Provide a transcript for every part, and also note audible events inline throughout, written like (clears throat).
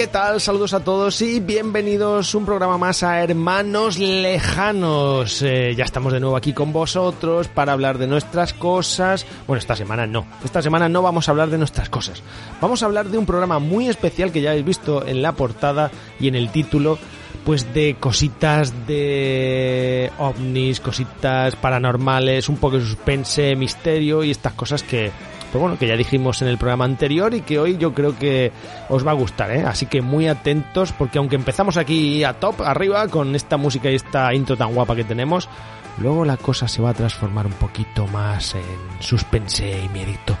¿qué tal? Saludos a todos y bienvenidos un programa más a Hermanos Lejanos. Eh, ya estamos de nuevo aquí con vosotros para hablar de nuestras cosas. Bueno, esta semana no. Esta semana no vamos a hablar de nuestras cosas. Vamos a hablar de un programa muy especial que ya habéis visto en la portada y en el título. Pues de cositas de ovnis, cositas paranormales, un poco de suspense, misterio y estas cosas que, pues bueno, que ya dijimos en el programa anterior y que hoy yo creo que os va a gustar, ¿eh? Así que muy atentos porque aunque empezamos aquí a top, arriba, con esta música y esta intro tan guapa que tenemos, luego la cosa se va a transformar un poquito más en suspense y miedito.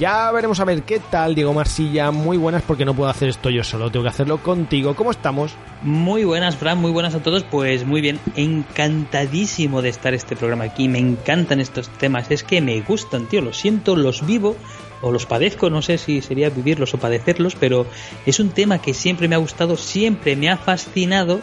Ya veremos a ver qué tal, Diego Marsilla. Muy buenas porque no puedo hacer esto yo solo, tengo que hacerlo contigo. ¿Cómo estamos? Muy buenas, Fran, muy buenas a todos. Pues muy bien, encantadísimo de estar este programa aquí. Me encantan estos temas, es que me gustan, tío. Los siento, los vivo o los padezco, no sé si sería vivirlos o padecerlos, pero es un tema que siempre me ha gustado, siempre me ha fascinado.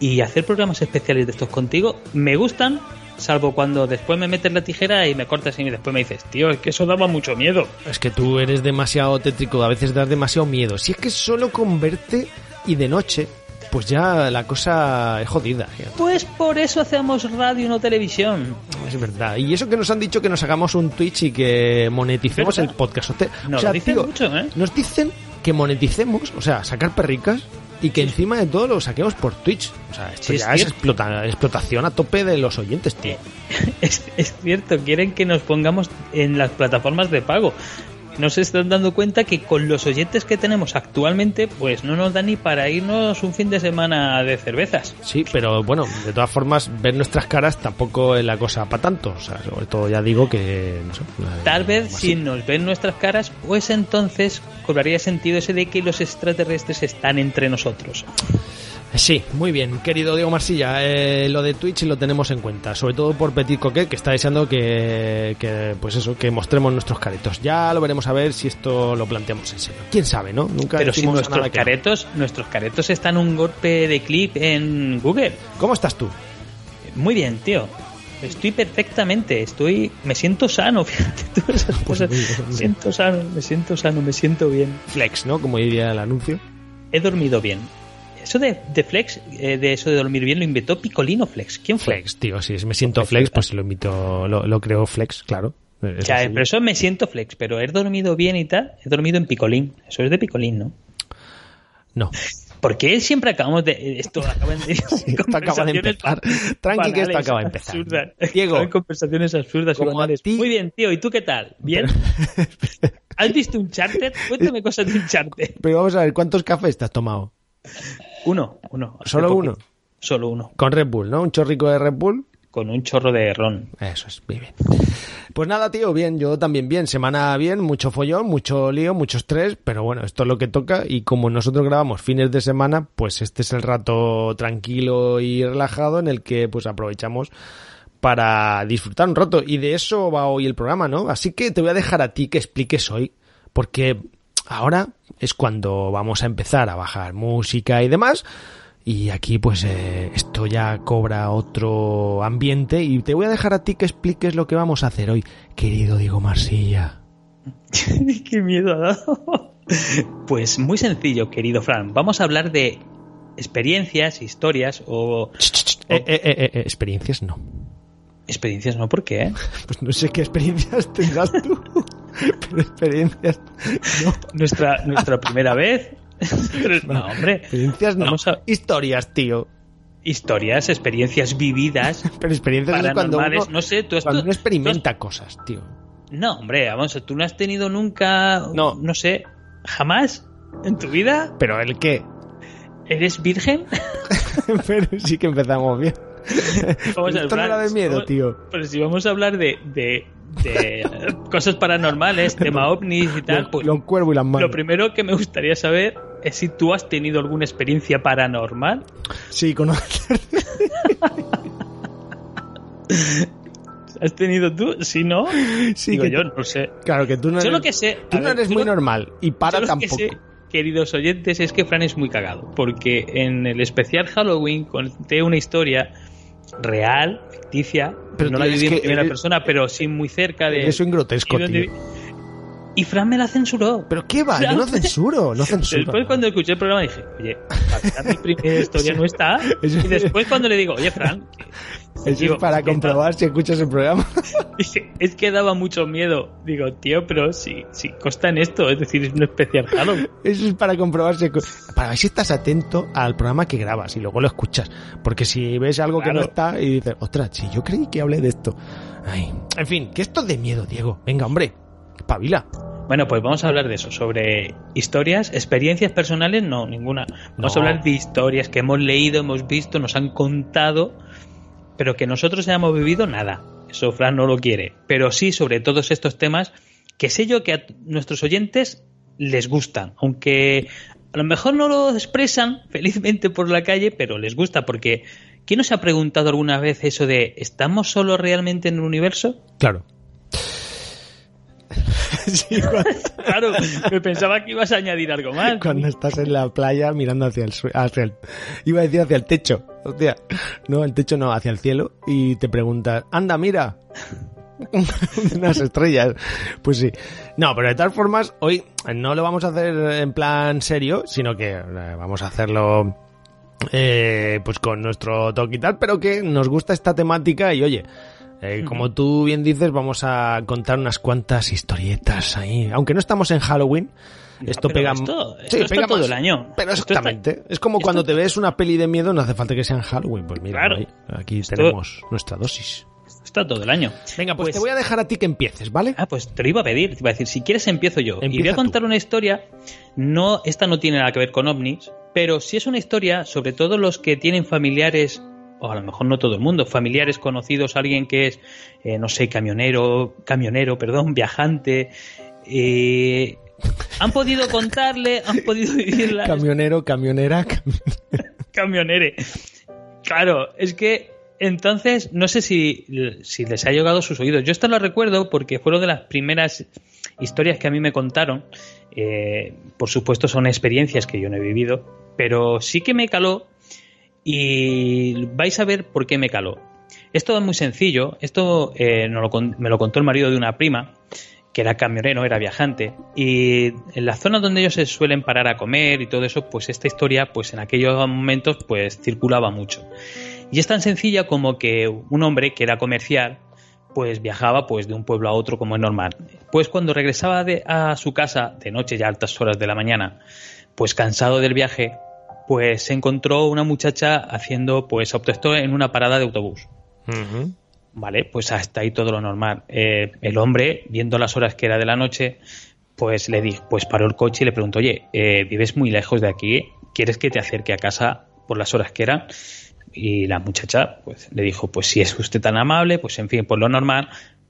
Y hacer programas especiales de estos contigo me gustan, salvo cuando después me metes la tijera y me cortas y después me dices, tío, es que eso daba mucho miedo. Es que tú eres demasiado tétrico, a veces das demasiado miedo. Si es que solo con verte y de noche, pues ya la cosa es jodida. Pues por eso hacemos radio y no televisión. Es verdad. Y eso que nos han dicho que nos hagamos un Twitch y que moneticemos el podcast. O Nos dicen tío, mucho, ¿eh? Nos dicen que moneticemos, o sea, sacar perricas y que encima de todo lo saquemos por Twitch. O sea, esto Sí, es ya es, cierto. explota- explotación a tope de los oyentes, tío. (laughs) Es, es cierto, quieren que nos pongamos en las plataformas de pago. No se están dando cuenta que con los oyentes que tenemos actualmente, pues no nos da ni para irnos un fin de semana de cervezas. Sí, pero bueno, de todas formas, ver nuestras caras tampoco es la cosa para tanto. O sea, sobre todo ya digo que. No sé, Tal vez así. si nos ven nuestras caras, pues entonces cobraría sentido ese de que los extraterrestres están entre nosotros. Sí, muy bien, querido Diego Marsilla, eh, lo de Twitch lo tenemos en cuenta, sobre todo por Petit Coquet, que está deseando que, que, pues eso, que mostremos nuestros caretos. Ya lo veremos a ver si esto lo planteamos en serio. ¿Quién sabe, no? Nunca Pero si nuestros no. caretos, nuestros caretos están un golpe de clip en Google. ¿Cómo estás tú? Muy bien, tío. Estoy perfectamente, estoy, me siento sano, (laughs) fíjate tú esas cosas. muy bien, muy Me siento sano, me siento sano, me siento bien. Flex, ¿no? Como diría el anuncio. He dormido bien. Eso de, de flex, eh, de eso de dormir bien, lo inventó Picolino Flex. ¿Quién fue? Flex, tío, si me siento flex, pues lo invito, lo, lo creo flex, claro. Es Ya, así. pero eso me siento flex, pero he dormido bien y tal, he dormido en Picolín. Eso es de Picolín, ¿no? No, (laughs) Porque siempre acabamos de. Esto acaba (laughs) (laughs) de. esto acaba de empezar. Tranqui que esto acaba de empezar. Absurdas. Diego, Son conversaciones absurdas como a banales. ti- Muy bien, tío. ¿Y tú qué tal? ¿Bien? ¿Has visto un charter? Cuéntame cosas de un charter. pero vamos a ver, ¿cuántos cafés te has tomado? Uno, uno. ¿Solo uno? Solo uno. Con Red Bull, ¿no? Un chorrico de Red Bull. Con un chorro de ron. Eso es, muy bien. Pues nada, tío, bien, yo también bien. Semana bien, mucho follón, mucho lío, mucho estrés, pero bueno, esto es lo que toca y como nosotros grabamos fines de semana, pues este es el rato tranquilo y relajado en el que pues aprovechamos para disfrutar un rato y de eso va hoy el programa, ¿no? Así que te voy a dejar a ti que expliques hoy, porque ahora es cuando vamos a empezar a bajar música y demás. Y aquí pues eh, esto ya cobra otro ambiente y te voy a dejar a ti que expliques lo que vamos a hacer hoy, querido Diego Marsilla. (laughs) Qué miedo ha dado. Pues muy sencillo, querido Fran. Vamos a hablar de experiencias, historias o... Ch, ch, ch, eh, eh, eh, eh, experiencias no. Experiencias no, ¿por qué? (laughs) Pues no sé qué experiencias tendrás tú, (laughs) (laughs) pero experiencias no. Nuestra, nuestra primera vez. (laughs) No, hombre. Experiencias no. Vamos a- Historias, tío. Historias, experiencias vividas, (laughs) Pero experiencias es cuando uno, paranormales. No sé, tú has, cuando uno experimenta cosas, tío. No, hombre, vamos, tú no has tenido nunca. No. No sé, jamás en tu vida. Pero el qué. ¿Eres virgen? pero sí que empezamos bien. Vamos a Esto no hablar- era de miedo, vamos- tío. Pero si vamos a hablar de, de, de (laughs) cosas paranormales, tema ovnis y tal, pues los cuervos y las manos. lo primero que me gustaría saber es si tú has tenido alguna experiencia paranormal. Sí, conocer. (laughs) ¿Has tenido tú? Si no, Sí, digo que yo, no sé. Claro, que tú no Yo eres, lo que sé. tú a no ver, eres muy lo- normal. Y para yo lo que tampoco. sé, queridos oyentes, es que Fran es muy cagado. Porque en el especial Halloween conté una historia real, ficticia. Pero, no la viví en primera persona, pero sí muy cerca de. Eso en grotesco, tío. Y Fran me la censuró. Pero qué va, yo no censuro, no (laughs) censuro. Después cuando escuché el programa dije, oye, para mi primera historia no está. Y después cuando le digo, oye, Fran, Eso digo, es para comprobar si escuchas el programa. (laughs) Dije, es que daba mucho miedo. Digo, tío, pero si, si consta en esto, es decir, es un especial Halloween. Eso es para comprobar si, para ver si estás atento al programa que grabas y luego lo escuchas. Porque si ves algo que no está y dices, ostras, si yo creí que hablé de esto. Ay. En fin, que esto es de miedo, Diego. Venga, hombre, pavila. Bueno, pues vamos a hablar de eso, sobre historias, experiencias personales, no, ninguna. Vamos No. a hablar de historias que hemos leído, hemos visto, nos han contado, pero que nosotros hayamos vivido nada. Eso Fran no lo quiere. Pero sí sobre todos estos temas que sé yo que a nuestros oyentes les gustan, aunque a lo mejor no lo expresan (laughs) felizmente por la calle, pero les gusta porque ¿quién nos ha preguntado alguna vez eso de ¿estamos solo realmente en el universo? Claro. (laughs) sí, cuando, Claro, me pensaba que ibas a añadir algo más. cuando estás en la playa mirando hacia el, hacia el... Iba a decir hacia el techo. Hostia. No, el techo no, hacia el cielo. Y te preguntas, anda, mira. (laughs) unas estrellas. Pues sí. No, pero de todas formas, hoy no lo vamos a hacer en plan serio, sino que eh, vamos a hacerlo eh, pues con nuestro toque y tal, pero que nos gusta esta temática y oye, eh, como tú bien dices, vamos a contar unas cuantas historietas ahí. Aunque no estamos en Halloween, esto pega, esto- sí, esto está pega todo más. el año. Pero está- exactamente. es como cuando te ves una peli de miedo, no hace falta que sea en Halloween. Pues mira, Claro. ahí, aquí Esto- tenemos nuestra dosis. Está todo el año. Venga, pues, te voy a dejar a ti que empieces, ¿vale? Ah, pues te lo iba a pedir, te iba a decir, si quieres empiezo yo. y voy a contar tú. una historia, no, esta no tiene nada que ver con ovnis, pero sí es una historia, sobre todo los que tienen familiares, o a lo mejor no todo el mundo, familiares conocidos, alguien que es, eh, no sé, camionero, camionero, perdón, viajante, eh, han podido contarle, han podido (laughs) vivirla. Camionero, camionera, cami- camionere. Claro, es que entonces no sé si, si les ha llegado a sus oídos. Yo esto lo recuerdo porque fueron de las primeras historias que a mí me contaron. Eh, por supuesto son experiencias que yo no he vivido, pero sí que me caló y vais a ver por qué me caló. Esto es muy sencillo. Esto eh, me lo contó el marido de una prima que era camionero, era viajante, y en la zona donde ellos se suelen parar a comer y todo eso, pues esta historia, pues en aquellos momentos, pues circulaba mucho. Y es tan sencilla como que un hombre que era comercial, pues viajaba pues de un pueblo a otro como es normal. Pues cuando regresaba a su casa de noche, ya a altas horas de la mañana, pues cansado del viaje, pues se encontró una muchacha haciendo pues autostop en una parada de autobús. Vale, pues hasta ahí todo lo normal. Eh, el hombre, viendo las horas que era de la noche, pues le dijo, pues paró el coche y le preguntó, oye, eh, vives muy lejos de aquí, ¿quieres que te acerque a casa por las horas que eran? Y la muchacha, pues le dijo, pues si es usted tan amable, pues en fin, por lo normal,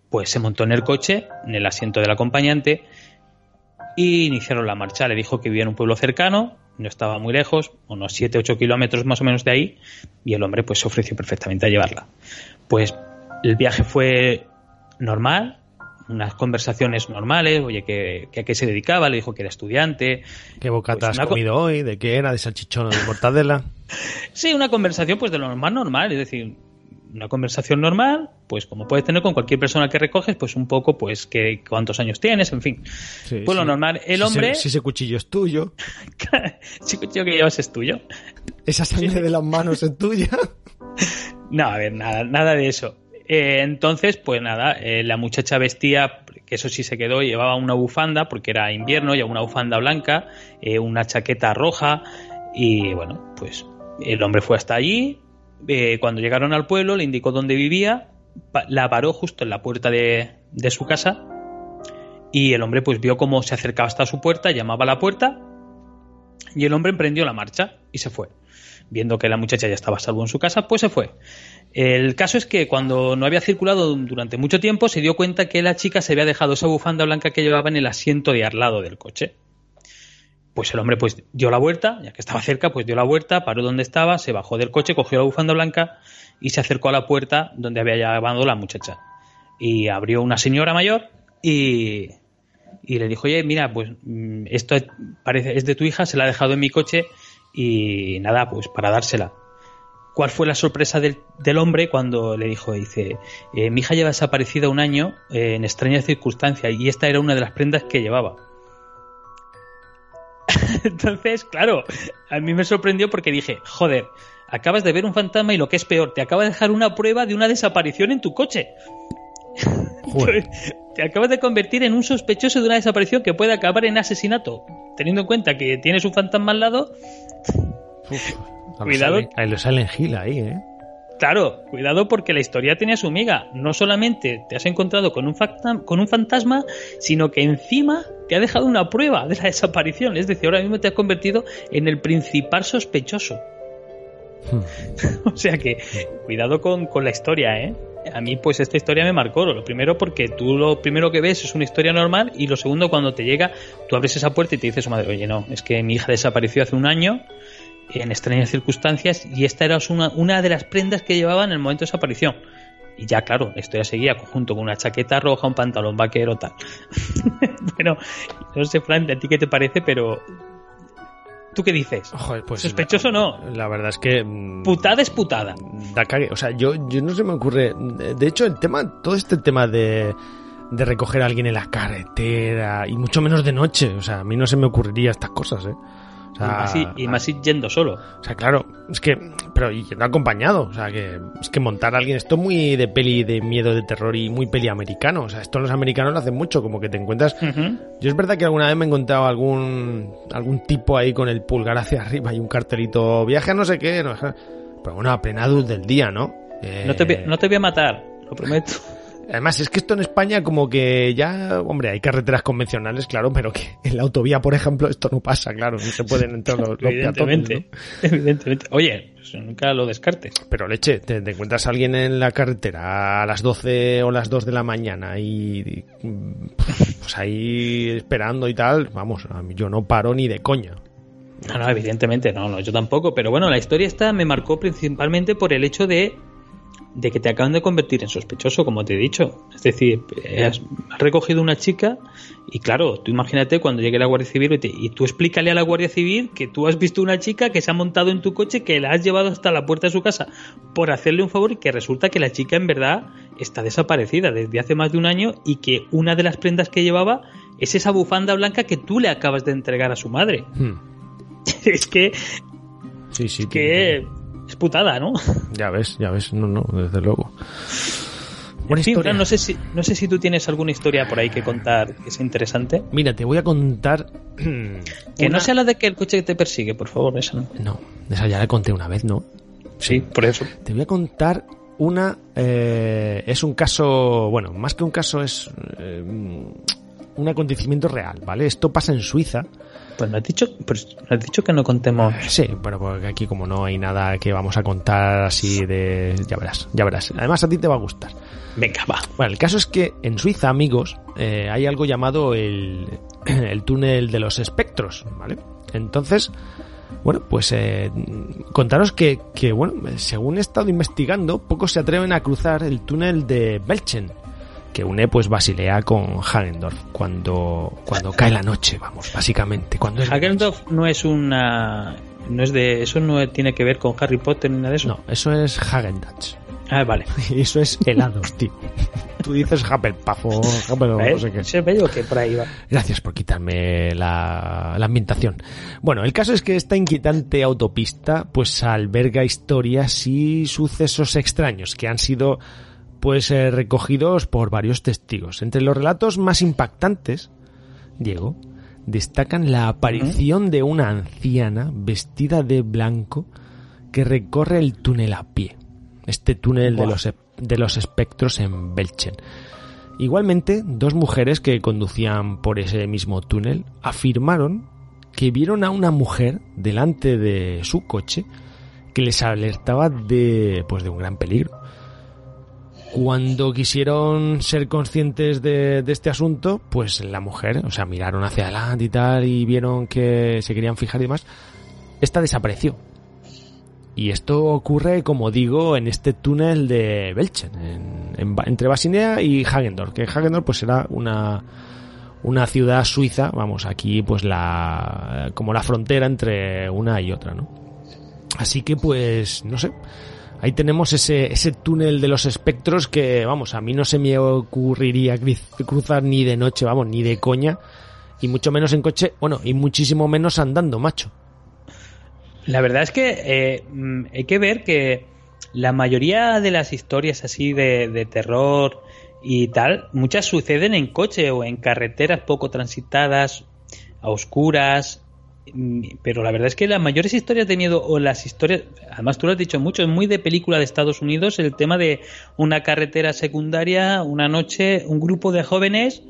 pues se montó en el coche, en el asiento del acompañante, y iniciaron la marcha. Le dijo que vivía en un pueblo cercano, no estaba muy lejos, unos 7-8 kilómetros más o menos de ahí, y el hombre pues se ofreció perfectamente a llevarla. Pues el viaje fue normal, unas conversaciones normales, oye, que, que a qué se dedicaba, le dijo que era estudiante. ¿Qué bocata Pues has una comido hoy? ¿De qué era? ¿De salchichón o de mortadela? (laughs) Sí, una conversación pues de lo normal, normal, es decir, una conversación normal, pues como puedes tener con cualquier persona que recoges, pues un poco, pues que cuántos años tienes, en fin. Sí, pues lo normal, el hombre, Si ese cuchillo es tuyo, (laughs) si cuchillo que llevas es tuyo. esa sangre de las manos es tuya. (laughs) No, a ver, nada, nada de eso. Eh, entonces, pues nada, eh, la muchacha vestía, que eso sí se quedó, llevaba una bufanda, porque era invierno, llevaba una bufanda blanca, eh, una chaqueta roja, y bueno, pues el hombre fue hasta allí. Eh, cuando llegaron al pueblo, le indicó dónde vivía, la paró justo en la puerta de, de su casa, y el hombre pues vio cómo se acercaba hasta su puerta, llamaba a la puerta, y el hombre emprendió la marcha y se fue. Viendo que la muchacha ya estaba a salvo en su casa, pues se fue. El caso es que cuando no había circulado durante mucho tiempo, se dio cuenta que la chica se había dejado esa bufanda blanca que llevaba en el asiento de al lado del coche. Pues el hombre pues dio la vuelta, ya que estaba cerca, pues dio la vuelta, paró donde estaba, se bajó del coche, cogió la bufanda blanca y se acercó a la puerta donde había llamado la muchacha. Y abrió una señora mayor y, y le dijo, oye, mira, pues mm, esto parece, es de tu hija, se la ha dejado en mi coche y nada, pues para dársela. ¿Cuál fue la sorpresa del, del hombre cuando le dijo, dice, eh, mi hija lleva desaparecida un año eh, en extrañas circunstancias y esta era una de las prendas que llevaba? Entonces, claro, a mí me sorprendió porque dije, joder, acabas de ver un fantasma y lo que es peor, te acaba de dejar una prueba de una desaparición en tu coche. (laughs) Joder. Te acabas de convertir en un sospechoso de una desaparición que puede acabar en asesinato. Teniendo en cuenta que tienes un fantasma al lado, A Cuidado. Silent- Ahí lo salen Gil ahí, ¿eh? Claro, cuidado porque la historia tenía su miga. No solamente te has encontrado con un, con un fantasma, sino que encima te ha dejado una prueba de la desaparición. Es decir, ahora mismo te has convertido en el principal sospechoso. (laughs) o sea que, cuidado con, con la historia, ¿eh? A mí, pues esta historia me marcó. Lo primero, porque tú lo primero que ves es una historia normal. Y lo segundo, cuando te llega, tú abres esa puerta y te dice su madre: Oye, no, es que mi hija desapareció hace un año en extrañas circunstancias. Y esta era una, una de las prendas que llevaba en el momento de desaparición. Y ya, claro, la historia seguía junto con una chaqueta roja, un pantalón vaquero, tal. (laughs) bueno, no sé, Fran, a ti qué te parece, pero. ¿Tú qué dices? Joder, pues Sospechoso la- no. La verdad es que... mm, Putada es putada. da cague. O sea, yo, yo no se me ocurre. De hecho, el tema, todo este tema de, de recoger a alguien en la carretera y mucho menos de noche. O sea, a mí no se me ocurriría estas cosas, ¿eh? O Y más, y más yendo solo. O sea, claro, es que, pero y no acompañado, o sea, que es que montar a alguien, esto es muy de peli de miedo, de terror y muy peli americano, o sea, esto los americanos lo hacen mucho, como que te encuentras, yo es verdad que alguna vez me he encontrado algún, algún tipo ahí con el pulgar hacia arriba y un cartelito, viaje a no sé qué, no, pero bueno, a plena luz del día, ¿no? Eh, No te, voy- no te voy a matar, lo prometo. Además, es que esto en España como que ya, hombre, hay carreteras convencionales, claro, pero que en la autovía, por ejemplo, esto no pasa, claro, no se pueden entrar los, los peatones, ¿no? Evidentemente. Evidentemente. Oye, pues nunca lo descartes. Pero leche, te, te encuentras a alguien en la carretera a las 12 o las 2 de la mañana y, y, pues ahí esperando y tal, vamos, a mí yo no paro ni de coña. No, no, evidentemente no, no, yo tampoco. Pero bueno, la historia esta me marcó principalmente por el hecho de, de que te acaban de convertir en sospechoso, como te he dicho. Es decir, has, recogido una chica y claro, tú imagínate cuando llegue la Guardia Civil y, te- y tú explícale a la Guardia Civil que tú has visto una chica que se ha montado en tu coche, que la has llevado hasta la puerta de su casa por hacerle un favor y que resulta que la chica en verdad está desaparecida desde hace más de un año y que una de las prendas que llevaba es esa bufanda blanca que tú le acabas de entregar a su madre. Hmm. (laughs) es que, Sí, sí. que es putada, ¿no? Ya ves, ya ves, no, no, desde luego. En Buena historia. Fran, no sé si no sé si tú tienes alguna historia por ahí que contar que sea interesante. Mira, te voy a contar... (clears throat) Que una- no sea la de que el coche te persigue, por favor, esa no. No, esa ya la conté una vez, ¿no? Sí, por eso. Te voy a contar una... eh, es un caso... Bueno, más que un caso es... eh, un acontecimiento real, ¿vale? Esto pasa en Suiza. Pues me has dicho, pues me has dicho que no contemos. Sí, bueno, porque aquí como no hay nada que vamos a contar así de... Ya verás, ya verás. Además a ti te va a gustar. Venga, va. Bueno, el caso es que en Suiza, amigos, eh, hay algo llamado el, (clears throat) el túnel de los espectros, ¿vale? Entonces, bueno, pues eh, contaros que, que, bueno, según he estado investigando, pocos se atreven a cruzar el túnel de Belchen, que une pues Basilea con Hagendorf, cuando, cuando cae la noche, vamos, básicamente. Cuando es. Hagendorf no es una no es de eso no tiene que ver con Harry Potter ni nada de eso. No, eso es Hagendach. Ah, vale. (laughs) Eso es helados, tío. Tú dices Hufflepuff o Hufflepuff, no sé qué. Ese bello que por ahí va. Gracias por quitarme la, la ambientación. Bueno, el caso es que esta inquietante autopista pues alberga historias y sucesos extraños que han sido pues eh, recogidos por varios testigos. Entre los relatos más impactantes, Diego, destacan la aparición de una anciana vestida de blanco que recorre el túnel a pie. Este túnel de los, de los espectros en Belchen. Igualmente, dos mujeres que conducían por ese mismo túnel afirmaron que vieron a una mujer delante de su coche que les alertaba de pues de un gran peligro. Cuando quisieron ser conscientes de, de este asunto, pues la mujer, o sea, miraron hacia adelante y tal y vieron que se querían fijar y demás, esta desapareció. Y esto ocurre, como digo, en este túnel de Belchen, en- en entre Basinea y Hagendorf, que Hagendorf pues será una, una ciudad suiza, vamos, aquí pues la como la frontera entre una y otra, ¿no? Así que pues, no sé, ahí tenemos ese, ese túnel de los espectros que, vamos, a mí no se me ocurriría cruzar ni de noche, vamos, ni de coña, y mucho menos en coche, bueno, y muchísimo menos andando, macho. La verdad es que eh, mm, hay que ver que la mayoría de las historias así de, de terror y tal, muchas suceden en coche o en carreteras poco transitadas, a oscuras. Mm, Pero la verdad es que las mayores historias de miedo o las historias, además tú lo has dicho mucho, es muy de película de Estados Unidos el tema de una carretera secundaria, una noche, un grupo de jóvenes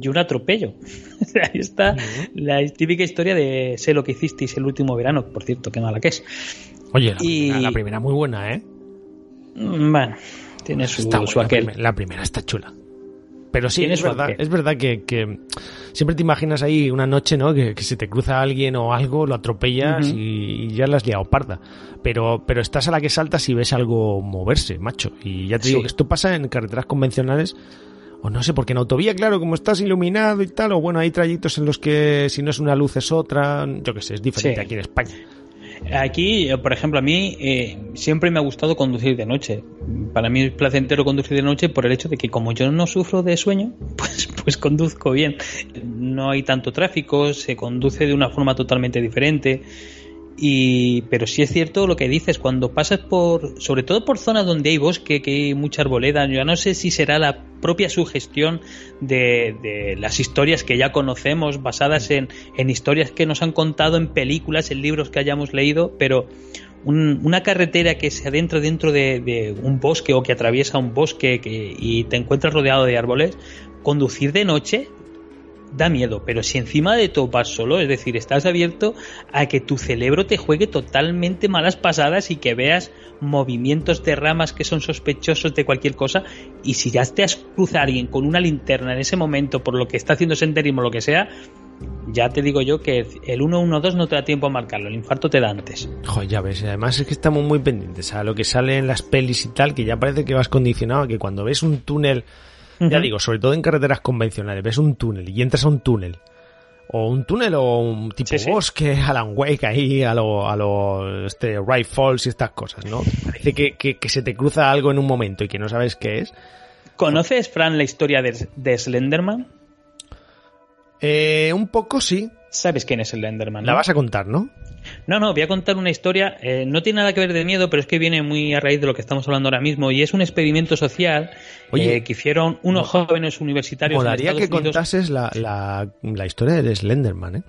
y un atropello. (laughs) Ahí está la típica historia de sé lo que hicisteis el último verano, por cierto, qué mala que es. Oye, la, Y- primera, la primera muy buena, ¿eh? Mm, Bueno, tiene su, Está su buena, la, aquel. primer- la primera está chula. Pero sí, es verdad, aquel. es verdad que, que siempre te imaginas ahí una noche, ¿no? Que, que se te cruza alguien o algo, lo atropellas y, y ya la has liado parda. Pero, pero estás a la que saltas y ves algo moverse, macho. Y ya te digo que esto pasa en carreteras convencionales. O no sé, porque en autovía, claro, como estás iluminado y tal, o bueno, hay trayectos en los que si no es una luz es otra, yo qué sé, es diferente Sí. aquí en España. Aquí, eh, por ejemplo, a mí eh, siempre me ha gustado conducir de noche. Para mí es placentero conducir de noche por el hecho de que como yo no sufro de sueño, (laughs) pues, pues conduzco bien. No hay tanto tráfico, se conduce de una forma totalmente diferente. Y, pero sí es cierto lo que dices, cuando pasas por, sobre todo por zonas donde hay bosque, que hay mucha arboleda, yo no sé si será la propia sugestión de, de las historias que ya conocemos, basadas en, en historias que nos han contado en películas, en libros que hayamos leído, pero un- una carretera que se adentra dentro de, de un bosque o que atraviesa un bosque que- y te encuentras rodeado de árboles, conducir de noche da miedo, pero si encima de todo vas solo, es decir, estás abierto a que tu cerebro te juegue totalmente malas pasadas y que veas movimientos de ramas que son sospechosos de cualquier cosa, y si ya te has cruzado a alguien con una linterna en ese momento por lo que está haciendo senderismo o lo que sea, ya te digo yo que el 112 no te da tiempo a marcarlo, el infarto te da antes. Joder, ya ves, además es que estamos muy pendientes a lo que sale en las pelis y tal, que ya parece que vas condicionado que cuando ves un túnel, ya digo, sobre todo en carreteras convencionales, ves un túnel y entras a un túnel, o un túnel o un tipo Sí, sí. bosque, (laughs) Alan Wake ahí, a lo, a lo, este, Right Falls y estas cosas, ¿no? Parece que, que, que se te cruza algo en un momento y que no sabes qué es. ¿Conoces, Fran, la historia de, de Slenderman? Eh, un poco sí, ¿Sabes quién es Slenderman? la no? vas a contar, ¿no? No, no, voy a contar una historia. eh, no tiene nada que ver de miedo, pero es que viene muy a raíz de lo que estamos hablando ahora mismo. Y es un experimento social Oye, eh, que hicieron unos jóvenes universitarios. en Molaría que Unidos. contases la, la, la historia de Slenderman, ¿eh?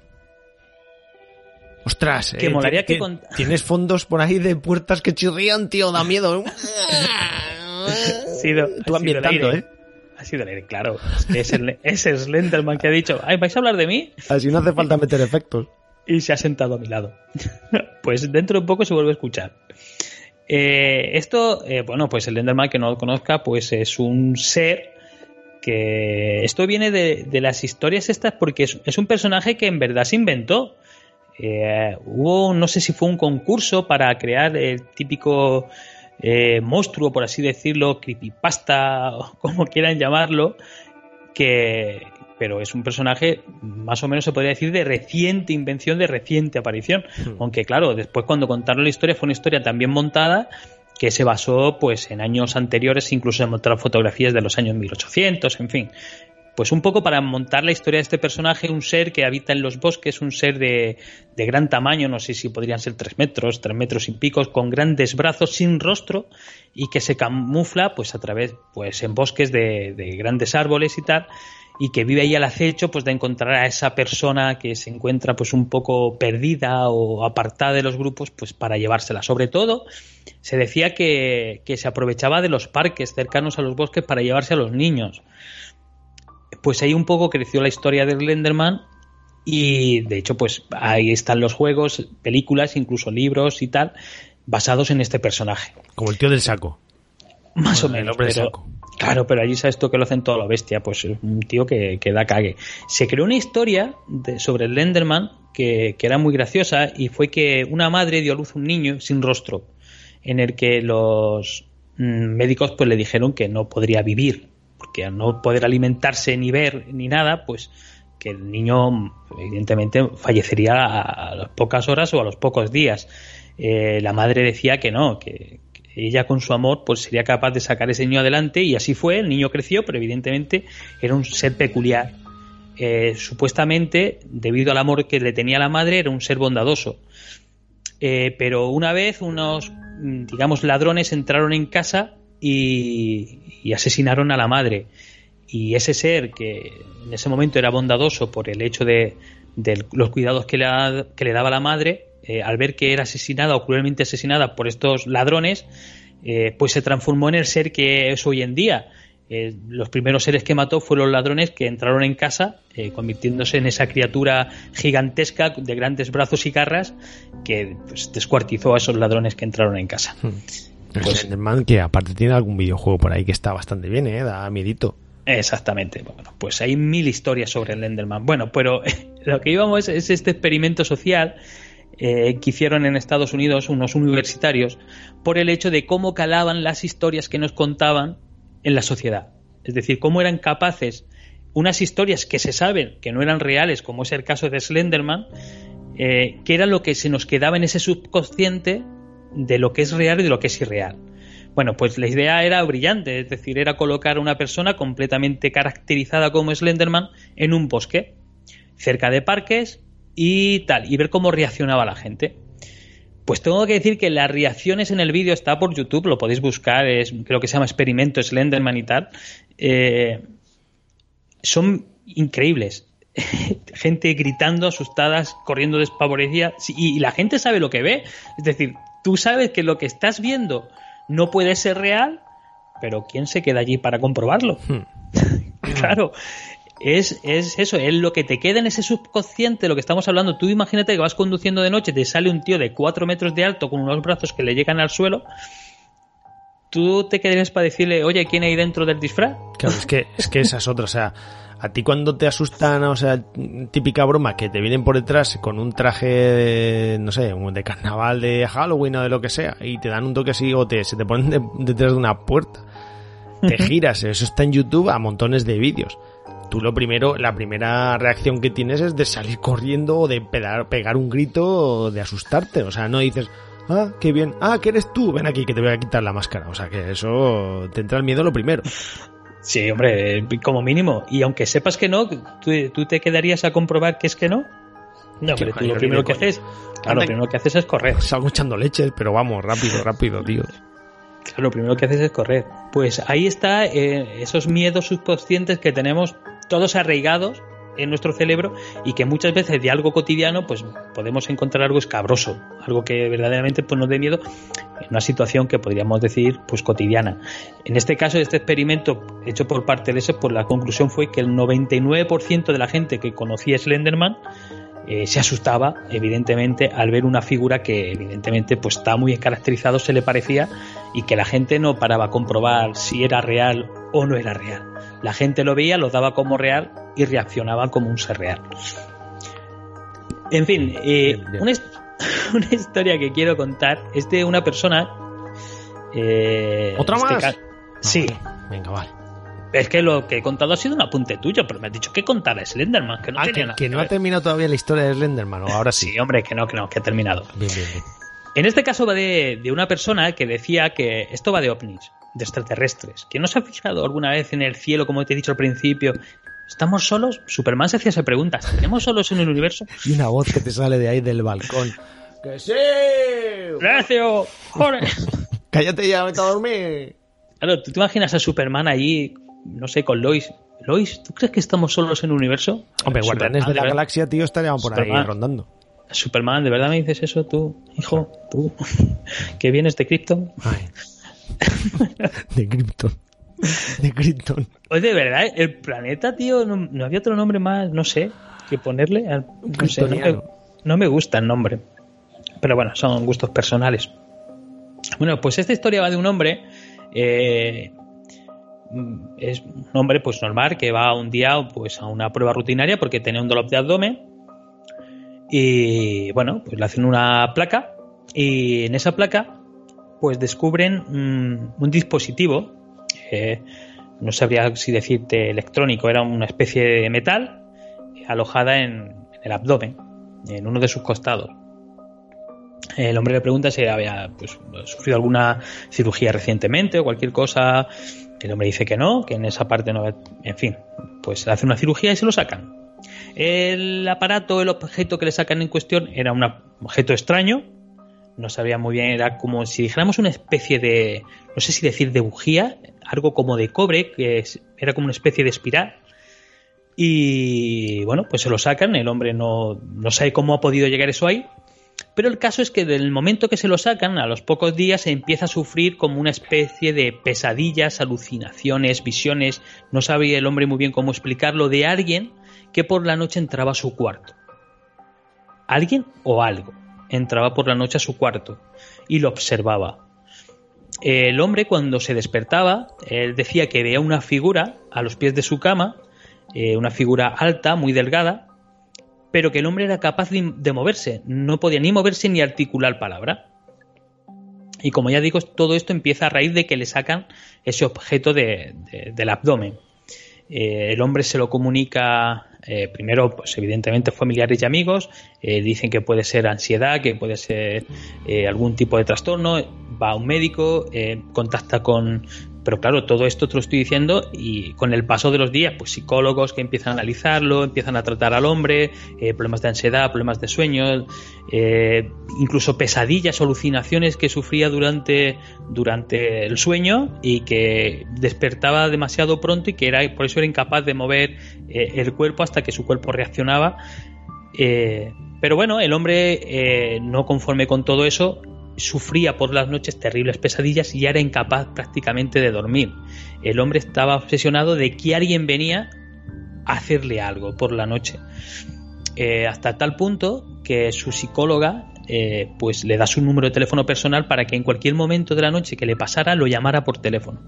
Ostras, Que eh, molaría que cont- tienes fondos por ahí de puertas que chirrían, tío, da miedo. (laughs) Ha sido- Tú el ambientando, aire. ¿eh? Ha sido el aire, claro. Es el, es Slenderman que ha dicho, Ay, ¿vais a hablar de mí? Así no hace falta meter efectos. y se ha sentado a mi lado. (laughs) pues dentro de poco se vuelve a escuchar. Eh, esto, eh, bueno, pues el Enderman que no lo conozca, pues es un ser que esto viene de, de las historias estas porque es, es un personaje que en verdad se inventó. Eh, hubo, no sé si fue un concurso para crear el típico eh, monstruo, por así decirlo, creepypasta, o como quieran llamarlo, que pero es un personaje más o menos se podría decir de reciente invención, de reciente aparición. Aunque claro, después cuando contaron la historia fue una historia tan bien montada que se basó pues en años anteriores, incluso en mostrar fotografías de los años 1800, en fin. Pues un poco para montar la historia de este personaje, un ser que habita en los bosques, un ser de, de gran tamaño, no sé si podrían ser tres metros, tres metros y picos, con grandes brazos, sin rostro, y que se camufla pues a través, pues en bosques de, de grandes árboles y tal, y que vive ahí al acecho pues de encontrar a esa persona que se encuentra pues un poco perdida o apartada de los grupos pues para llevársela. Sobre todo se decía que, que se aprovechaba de los parques cercanos a los bosques para llevarse a los niños. Pues ahí un poco creció la historia del Slenderman y de hecho pues ahí están los juegos, películas, incluso libros y tal basados en este personaje. Como el tío del saco. Más o Bueno, el menos. hombre de pero- saco. Claro, pero allí sabes tú que lo hacen todo lo bestia, pues es un tío que, que da cague. Se creó una historia de- sobre el Lenderman que, que era muy graciosa y fue que una madre dio a luz un niño sin rostro, en el que los mm, médicos pues le dijeron que no podría vivir, porque al no poder alimentarse ni ver ni nada, pues que el niño evidentemente fallecería a, las pocas horas o a los pocos días. Eh, la madre decía que no, que, que ella con su amor pues sería capaz de sacar ese niño adelante y así fue, el niño creció, pero evidentemente era un ser peculiar. Eh, supuestamente, debido al amor que le tenía la madre, era un ser bondadoso. Eh, pero una vez unos, mm, digamos, ladrones entraron en casa y, asesinaron a la madre. Y ese ser que en ese momento era bondadoso por el hecho de, los cuidados que le, que le daba la madre, eh, al ver que era asesinada o cruelmente asesinada por estos ladrones, eh, pues se transformó en el ser que es hoy en día. Eh, los primeros seres que mató fueron los ladrones que entraron en casa, convirtiéndose en esa criatura gigantesca de grandes brazos y garras que pues, descuartizó a esos ladrones que entraron en casa. El Pues- Slenderman, que aparte tiene algún videojuego por ahí que está bastante bien, ¿eh? Da miedito. Exactamente. Bueno, pues hay mil historias sobre el Enderman. Bueno, pero (laughs) lo que íbamos es, es este experimento social eh, que hicieron en Estados Unidos unos universitarios por el hecho de cómo calaban las historias que nos contaban en la sociedad. Es decir, cómo eran capaces unas historias que se saben que no eran reales, como es el caso de Slenderman, eh, que era lo que se nos quedaba en ese subconsciente de lo que es real y de lo que es irreal. Bueno, pues la idea era brillante, es decir, era colocar a una persona completamente caracterizada como Slenderman en un bosque, cerca de parques y tal, y ver cómo reaccionaba la gente. Pues tengo que decir que las reacciones en el vídeo está por YouTube, lo podéis buscar, es, creo que se llama Experimento Slenderman y tal. eh, son increíbles. (laughs) gente gritando, asustadas, corriendo despavorecida, y, y la gente sabe lo que ve. Es decir, tú sabes que lo que estás viendo no puede ser real, pero ¿quién se queda allí para comprobarlo? (laughs) claro. Es, es eso, es lo que te queda en ese subconsciente, lo que estamos hablando. Tú imagínate que vas conduciendo de noche, te sale un tío de 4 metros de alto con unos brazos que le llegan al suelo. Tú te quedarías para decirle, oye, ¿quién hay dentro del disfraz? Claro, es que, es que esa es otra. O sea, a ti cuando te asustan, o sea, típica broma que te vienen por detrás con un traje, de, no sé, de carnaval de Halloween o de lo que sea, y te dan un toque así o te, se te ponen de- detrás de una puerta. Te giras, eso está en YouTube a montones de vídeos. Tú lo primero, la primera reacción que tienes es de salir corriendo o de pegar, pegar un grito o de asustarte. O sea, no dices, ah, qué bien, ah, que eres tú, ven aquí que te voy a quitar la máscara. O sea, que eso te entra el miedo lo primero. Sí, hombre, como mínimo. Y aunque sepas que no, ¿tú, tú te quedarías a comprobar que es que no? No, hombre, tú lo primero que haces, claro, lo primero que haces es correr. Salgo echando leches, pero vamos, rápido, rápido, tío. Claro, lo primero que haces es correr. Pues ahí está eh, esos miedos subconscientes que tenemos todos arraigados en nuestro cerebro y que muchas veces de algo cotidiano pues podemos encontrar algo escabroso, algo que verdaderamente pues nos dé miedo en una situación que podríamos decir pues cotidiana. En este caso, este experimento hecho por parte de ese, pues la conclusión fue que el 99% de la gente que conocía Slenderman eh, se asustaba, evidentemente, al ver una figura que, evidentemente, pues está muy caracterizado, se le parecía, y que la gente no paraba a comprobar si era real o no era real. La gente lo veía, lo daba como real y reaccionaba como un ser real. En fin, eh, Bien, bien. Una, his- (laughs) una historia que quiero contar es de una persona. eh, ¿Otra este más? Sí, Venga, vale. es que lo que he contado ha sido un apunte tuyo, pero me has dicho que contar a Slenderman, que no Ah, tenía que, nada que no ha terminado todavía la historia de Slenderman, o ahora sí. Sí, hombre, que no, que no, que ha terminado. Bien, bien, bien. En este caso va de, de una persona que decía que esto va de ovnis, de extraterrestres. ¿Que no se ha fijado alguna vez en el cielo, como te he dicho al principio, ¿Estamos solos? Superman se hacía esa pregunta. ¿Estaremos solos en el universo? (laughs) Y una voz que te sale de ahí del balcón. (laughs) ¡Que sí! ¡Gracias! ¡Joder! (laughs) ¡Cállate ya, vete a dormir! Claro, ¿tú te imaginas a Superman allí, no sé, con Lois? Lois, ¿tú crees que estamos solos en el universo? Hombre, guardianes de la verdad- galaxia, tío, estarían por ahí rondando. Superman, ¿de verdad me dices eso tú, hijo? ¿Tú? ¿Que vienes de Krypton? Ay. (laughs) de Krypton. De Krypton. Pues de verdad, el planeta, tío, no, no había otro nombre más, no sé, que ponerle. al- No, sé, no, me, kryptoniano. no me gusta el nombre. Pero bueno, son gustos personales. Bueno, pues esta historia va de un hombre. eh, es un hombre pues normal que va un día pues a una prueba rutinaria porque tenía un dolor de abdomen y bueno pues le hacen una placa y en esa placa pues descubren mm, un dispositivo eh, no sabría si decirte electrónico era una especie de metal alojada en, en el abdomen en uno de sus costados el hombre le pregunta si había pues, sufrido alguna cirugía recientemente o cualquier cosa. El hombre dice que no, que en esa parte no. En fin, pues le hace una cirugía y se lo sacan. El aparato, el objeto que le sacan en cuestión era un objeto extraño. No sabía muy bien, era como si dijéramos una especie de, no sé si decir de bujía, algo como de cobre, que era como una especie de espiral. Y bueno, pues se lo sacan, el hombre no, no sabe cómo ha podido llegar eso ahí, pero el caso es que del momento que se lo sacan, a los pocos días se empieza a sufrir como una especie de pesadillas, alucinaciones, visiones, no sabía el hombre muy bien cómo explicarlo, de alguien que por la noche entraba a su cuarto. Alguien o algo entraba por la noche a su cuarto y lo observaba. El hombre cuando se despertaba, él decía que veía una figura a los pies de su cama, eh, una figura alta, muy delgada, pero que el hombre era capaz de, moverse, no podía ni moverse ni articular palabra. Y como ya digo, todo esto empieza a raíz de que le sacan ese objeto de- de- del abdomen. Eh, el hombre se lo comunica eh, primero, pues evidentemente familiares y amigos, eh, dicen que puede ser ansiedad, que puede ser eh, algún tipo de trastorno, va a un médico, eh, contacta con... Pero claro, todo esto te lo estoy diciendo y con el paso de los días, pues psicólogos que empiezan a analizarlo, empiezan a tratar al hombre, eh, problemas de ansiedad, problemas de sueño, eh, incluso pesadillas, alucinaciones que sufría durante, durante el sueño y que despertaba demasiado pronto y que era por eso era incapaz de mover eh, el cuerpo hasta que su cuerpo reaccionaba. Pero bueno, el hombre, no conforme con todo eso, sufría por las noches terribles pesadillas y era incapaz prácticamente de dormir. El hombre estaba obsesionado de que alguien venía a hacerle algo por la noche. Eh, hasta tal punto que su psicóloga eh, pues le da su número de teléfono personal para que en cualquier momento de la noche que le pasara lo llamara por teléfono.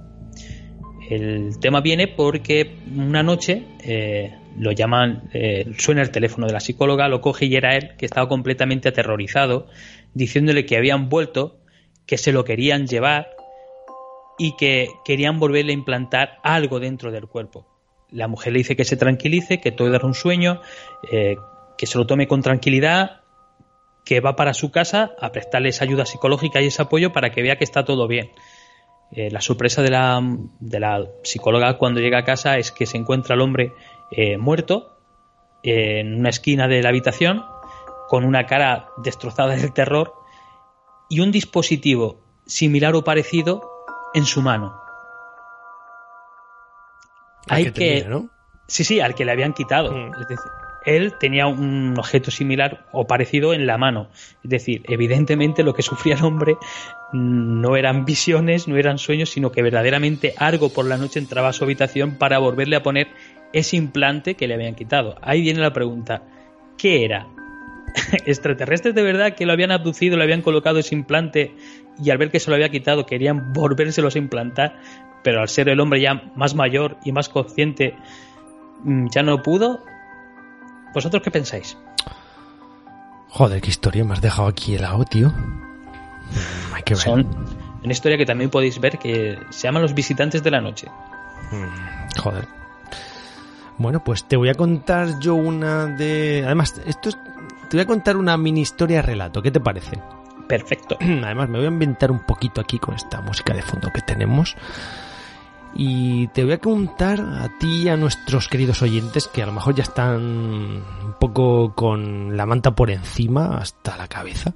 El tema viene porque una noche eh, lo llaman, suena el teléfono de la psicóloga, lo coge y era él que estaba completamente aterrorizado, diciéndole que habían vuelto, que se lo querían llevar y que querían volverle a implantar algo dentro del cuerpo. La mujer le dice que se tranquilice, que todo era un sueño, eh, que se lo tome con tranquilidad, que va para su casa a prestarle esa ayuda psicológica y ese apoyo para que vea que está todo bien. Eh, la sorpresa de la, psicóloga cuando llega a casa es que se encuentra el hombre eh, muerto en una esquina de la habitación con una cara destrozada del terror y un dispositivo similar o parecido en su mano. Al Hay que que, tenía, ¿no? Sí, sí, al que le habían quitado. Mm. Es decir, él tenía un objeto similar o parecido en la mano. Es decir, evidentemente lo que sufría el hombre no eran visiones, no eran sueños, sino que verdaderamente algo por la noche entraba a su habitación para volverle a poner ese implante que le habían quitado. Ahí viene la pregunta, ¿qué era? (laughs) ¿Extraterrestres de verdad que lo habían abducido, le habían colocado ese implante y al ver que se lo había quitado querían volvérselos a implantar? Pero al ser el hombre ya más mayor y más consciente, mm, ya no pudo. ¿Vosotros qué pensáis? Joder, qué historia me has dejado aquí helado, tío. Mm, Hay que ver. Son una historia que también podéis ver que se llaman Los Visitantes de la Noche. Joder. Bueno, pues te voy a contar yo una de... Además, esto es... Te voy a contar una mini historia relato. ¿Qué te parece? (clears throat) Perfecto. (clears throat) Además, me voy a inventar un poquito aquí con esta música de fondo que tenemos. Y te voy a contar a ti y a nuestros queridos oyentes que a lo mejor ya están un poco con la manta por encima hasta la cabeza.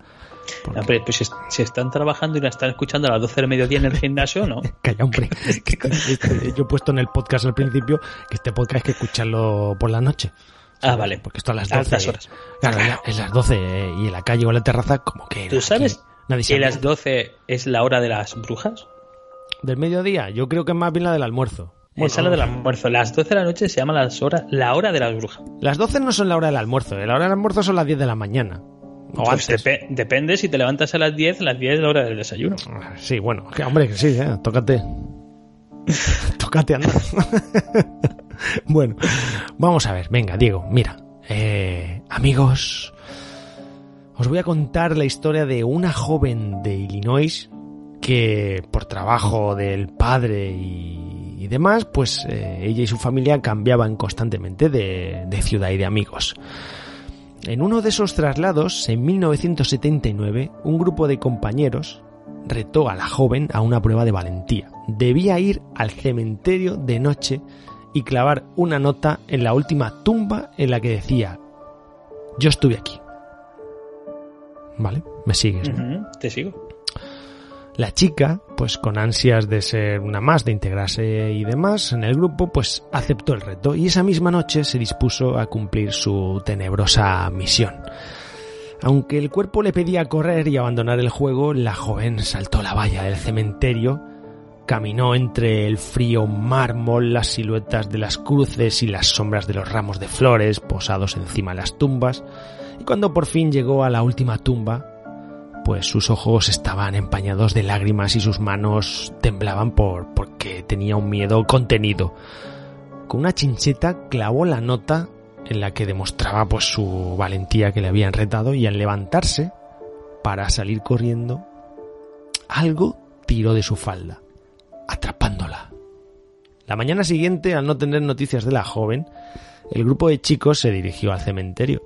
Porque- Hombre, pues si, están trabajando y la están escuchando a las 12 del mediodía en el gimnasio, ¿no? (laughs) Calla, hombre. (laughs) (laughs) Yo he puesto en el podcast al principio que este podcast hay que escucharlo por la noche. Ah, vale. Porque esto a las A 12. altas horas. Claro, ya es las 12 eh, y en la calle o en la terraza, como que. ¿Tú sabes nadie que las acuerda. 12 es la hora de las brujas? Del mediodía, yo creo que es más bien la del almuerzo. Bueno, Esa es la del almuerzo. Las 12 de la noche se llama las horas, la hora de las brujas. Las 12 no son la hora del almuerzo, eh, la hora del almuerzo son las 10 de la mañana. O Pues antes. depe- depende, si te levantas a las 10, las 10 es la hora del desayuno. Sí, bueno, que, hombre, que sí, eh, tócate. (laughs) tócate andar. (laughs) (laughs) bueno, vamos a ver, venga, Diego, mira. eh, amigos, os voy a contar la historia de una joven de Illinois que por trabajo del padre y, y demás, pues eh, ella y su familia cambiaban constantemente de, de ciudad y de amigos. En uno de esos traslados, en 1979, un grupo de compañeros retó a la joven a una prueba de valentía. Debía ir al cementerio de noche y clavar una nota en la última tumba en la que decía, yo estuve aquí. ¿Vale? ¿Me sigues? no? Te sigo. La chica, pues con ansias de ser una más, de integrarse y demás en el grupo, pues aceptó el reto y esa misma noche se dispuso a cumplir su tenebrosa misión. Aunque el cuerpo le pedía correr y abandonar el juego, la joven saltó la valla del cementerio, caminó entre el frío mármol, las siluetas de las cruces y las sombras de los ramos de flores posados encima de las tumbas, y cuando por fin llegó a la última tumba, pues sus ojos estaban empañados de lágrimas y sus manos temblaban por porque tenía un miedo contenido. Con una chincheta clavó la nota en la que demostraba pues su valentía que le habían retado y al levantarse para salir corriendo algo tiró de su falda, atrapándola. La mañana siguiente, al no tener noticias de la joven, el grupo de chicos se dirigió al cementerio.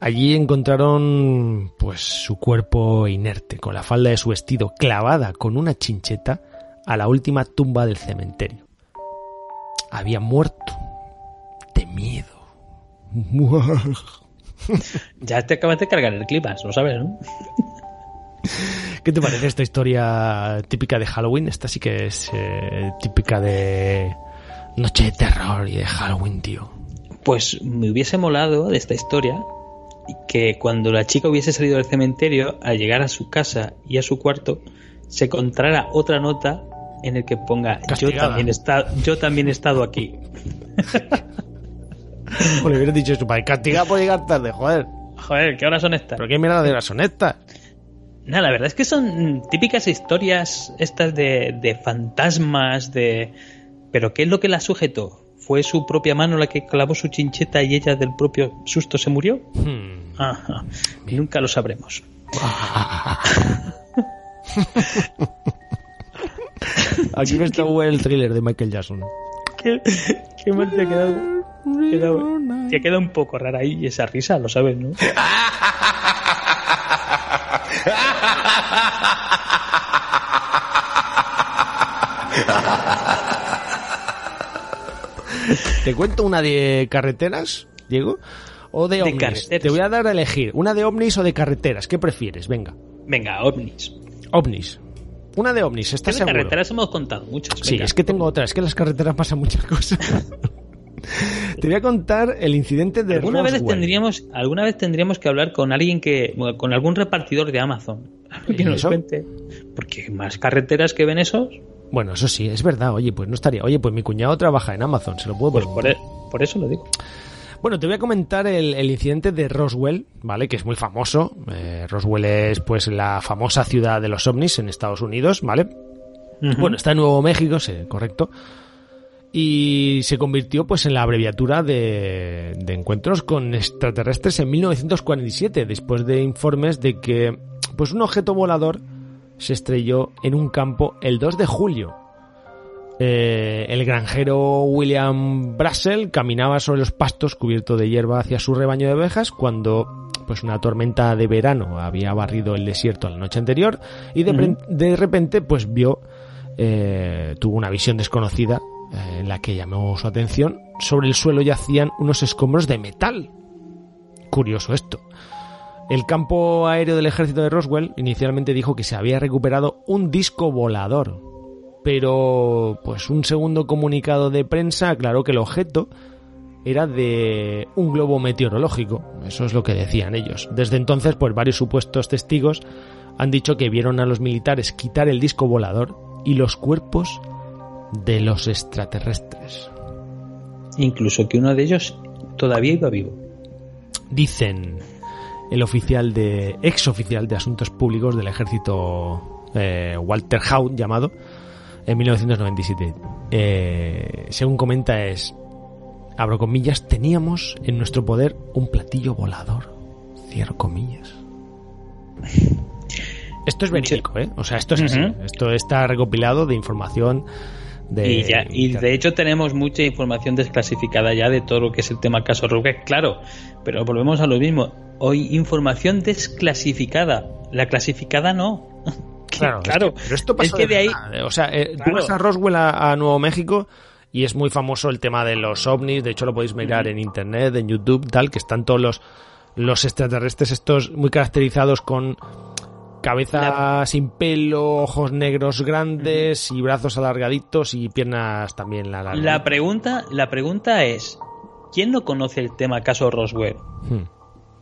Allí encontraron pues su cuerpo inerte, con la falda de su vestido clavada con una chincheta a la última tumba del cementerio. Había muerto de miedo. (laughs) Ya te acabas de cargar el clima, lo sabes, ¿no? (laughs) ¿Qué te parece esta historia típica de Halloween? Esta sí que es eh, típica de Noche de Terror y de Halloween, tío. Pues me hubiese molado de esta historia que cuando la chica hubiese salido del cementerio, al llegar a su casa y a su cuarto, se encontrara otra nota en el que ponga yo también, está, yo también he estado aquí. O (laughs) le hubieras dicho su padre, castigada por llegar tarde, joder. Joder, ¿qué horas son estas? ¿Pero qué mierda de horas son estas? Nada, la verdad es que son típicas historias estas de, de fantasmas, de... Pero ¿qué es lo que la sujetó? ¿Fue su propia mano la que clavó su chincheta y ella del propio susto se murió? Hmm. Ajá. Nunca lo sabremos. (laughs) Aquí me está el thriller de Michael Jackson. Qué, qué mal te ha quedado. quedado- Te ha quedado un poco rara ahí esa risa, lo sabes, ¿no? (laughs) (laughs) ¿Te cuento una de carreteras, Diego? ¿O de, De ovnis? carreteras. Te voy a dar a elegir. ¿Una de ovnis o de carreteras? ¿Qué prefieres? Venga. Venga, ovnis. Ovnis. Una de ovnis, ¿estás de seguro? carreteras hemos contado muchas. Sí, es que tengo otra. Es que en las carreteras pasan muchas cosas. (laughs) (laughs) Te voy a contar el incidente de ¿Alguna vez, Roswell. tendríamos, alguna vez tendríamos que hablar con alguien que. con algún repartidor de Amazon. Que ¿Y nos cuente. Porque más carreteras que ven esos. Bueno, eso sí, es verdad. Oye, pues no estaría. Oye, pues mi cuñado trabaja en Amazon, se lo puedo Pues por, e- por eso lo digo. Bueno, te voy a comentar el, el incidente de Roswell, ¿vale? Que es muy famoso. Eh, Roswell es pues la famosa ciudad de los ovnis en Estados Unidos, ¿vale? Bueno, está en Nuevo México, sí, correcto. Y se convirtió pues en la abreviatura de, de encuentros con extraterrestres en 1947, después de informes de que pues un objeto volador se estrelló en un campo el 2 de julio. Eh, el granjero William Brassel caminaba sobre los pastos cubierto de hierba hacia su rebaño de ovejas cuando pues una tormenta de verano había barrido el desierto la noche anterior y de, pre- de repente pues vio eh, tuvo una visión desconocida en la que llamó su atención. Sobre el suelo yacían unos escombros de metal. Curioso esto. El campo aéreo del ejército de Roswell inicialmente dijo que se había recuperado un disco volador, pero pues un segundo comunicado de prensa aclaró que el objeto era de un globo meteorológico, eso es lo que decían ellos. Desde entonces, pues varios supuestos testigos han dicho que vieron a los militares quitar el disco volador y los cuerpos de los extraterrestres. Incluso que uno de ellos todavía iba vivo. Dicen el oficial de ex oficial de asuntos públicos del ejército eh, Walter Haut llamado en 1997. Eh, según comenta es abro comillas teníamos en nuestro poder un platillo volador cierro comillas. Esto es verídico, ¿eh? O sea, esto es así. Esto está recopilado de información de y, ya, y de hecho tenemos mucha información desclasificada ya de todo lo que es el tema caso Rubik, claro, pero volvemos a lo mismo. Hoy información desclasificada, la clasificada no. (laughs) Claro, es claro. que- pero esto pasó es que de ahí, ¿eh? O sea, eh, tú vas a Roswell a, a Nuevo México y es muy famoso el tema de los ovnis. De hecho, lo podéis mirar en internet, en YouTube, tal, que están todos los, los extraterrestres estos muy caracterizados con cabeza sin pelo, ojos negros grandes y brazos alargaditos y piernas también largas. la pregunta, la pregunta es, ¿quién no conoce el tema caso Roswell? Hmm.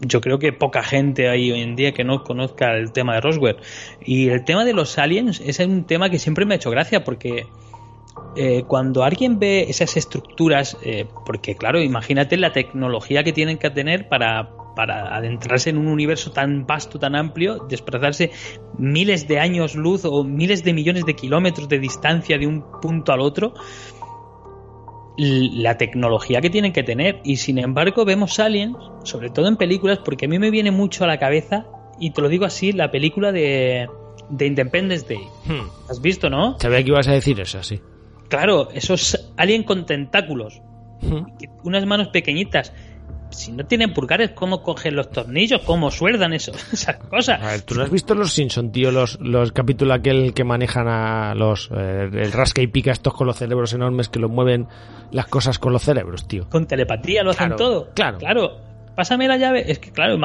yo creo que poca gente hay hoy en día que no conozca el tema de Roswell. Y el tema de los aliens es un tema que siempre me ha hecho gracia porque eh, cuando alguien ve esas estructuras, eh, porque claro, imagínate la tecnología que tienen que tener para, para adentrarse en un universo tan vasto, tan amplio, desplazarse miles de años luz o miles de millones de kilómetros de distancia de un punto al otro la tecnología que tienen que tener y sin embargo vemos aliens, sobre todo en películas, porque a mí me viene mucho a la cabeza, y te lo digo así, la película de, de Independence Day. Hmm. ¿Has visto, no? Sabía que ibas a decir eso, sí. Claro, esos aliens con tentáculos, Hmm. unas manos pequeñitas. Si no tienen pulgares, ¿cómo cogen los tornillos? ¿Cómo sueldan eso? (laughs) esas cosas? A ver, ¿tú no has visto los Simpson, tío? Los, los capítulos aquel que manejan a los... eh, el rasca y pica estos con los cerebros enormes que los mueven las cosas con los cerebros, tío. Con telepatía lo hacen todo. claro. Claro. Pásame la llave. Es que, claro,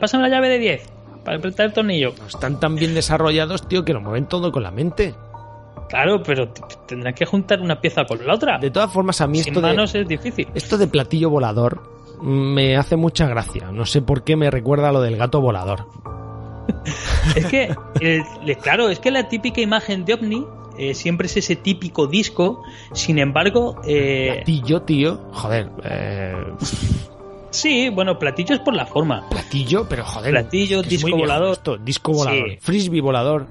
pásame la llave de 10 para apretar el tornillo. Están tan bien desarrollados, tío, que lo mueven todo con la mente. Claro, pero tendrán que juntar una pieza con la otra. De todas formas, a mí Sin esto de, manos es difícil. esto de platillo volador me hace mucha gracia. No sé por qué me recuerda a lo del gato volador. (laughs) Es que, claro, es que la típica imagen de ovni eh, siempre es ese típico disco. Sin embargo, eh, Platillo, tío. Joder, eh, sí, bueno, platillo es por la forma. platillo, pero joder. Platillo, es que es muy disco volador. esto, disco volador. Sí. Frisbee volador.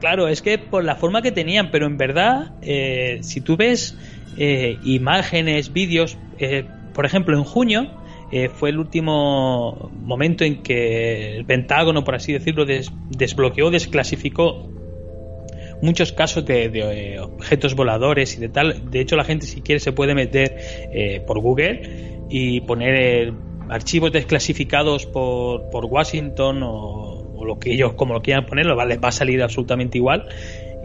Claro, es que por la forma que tenían, pero en verdad, eh, si tú ves imágenes, vídeos, por ejemplo, en junio eh, fue el último momento en que el Pentágono, por así decirlo, des- desbloqueó, desclasificó muchos casos de, de, eh, objetos voladores y de tal. De hecho, la gente, si quiere, se puede meter eh, por Google y poner eh, archivos desclasificados por, por Washington o, o lo que ellos, como lo quieran ponerlo, ¿vale? va a salir absolutamente igual.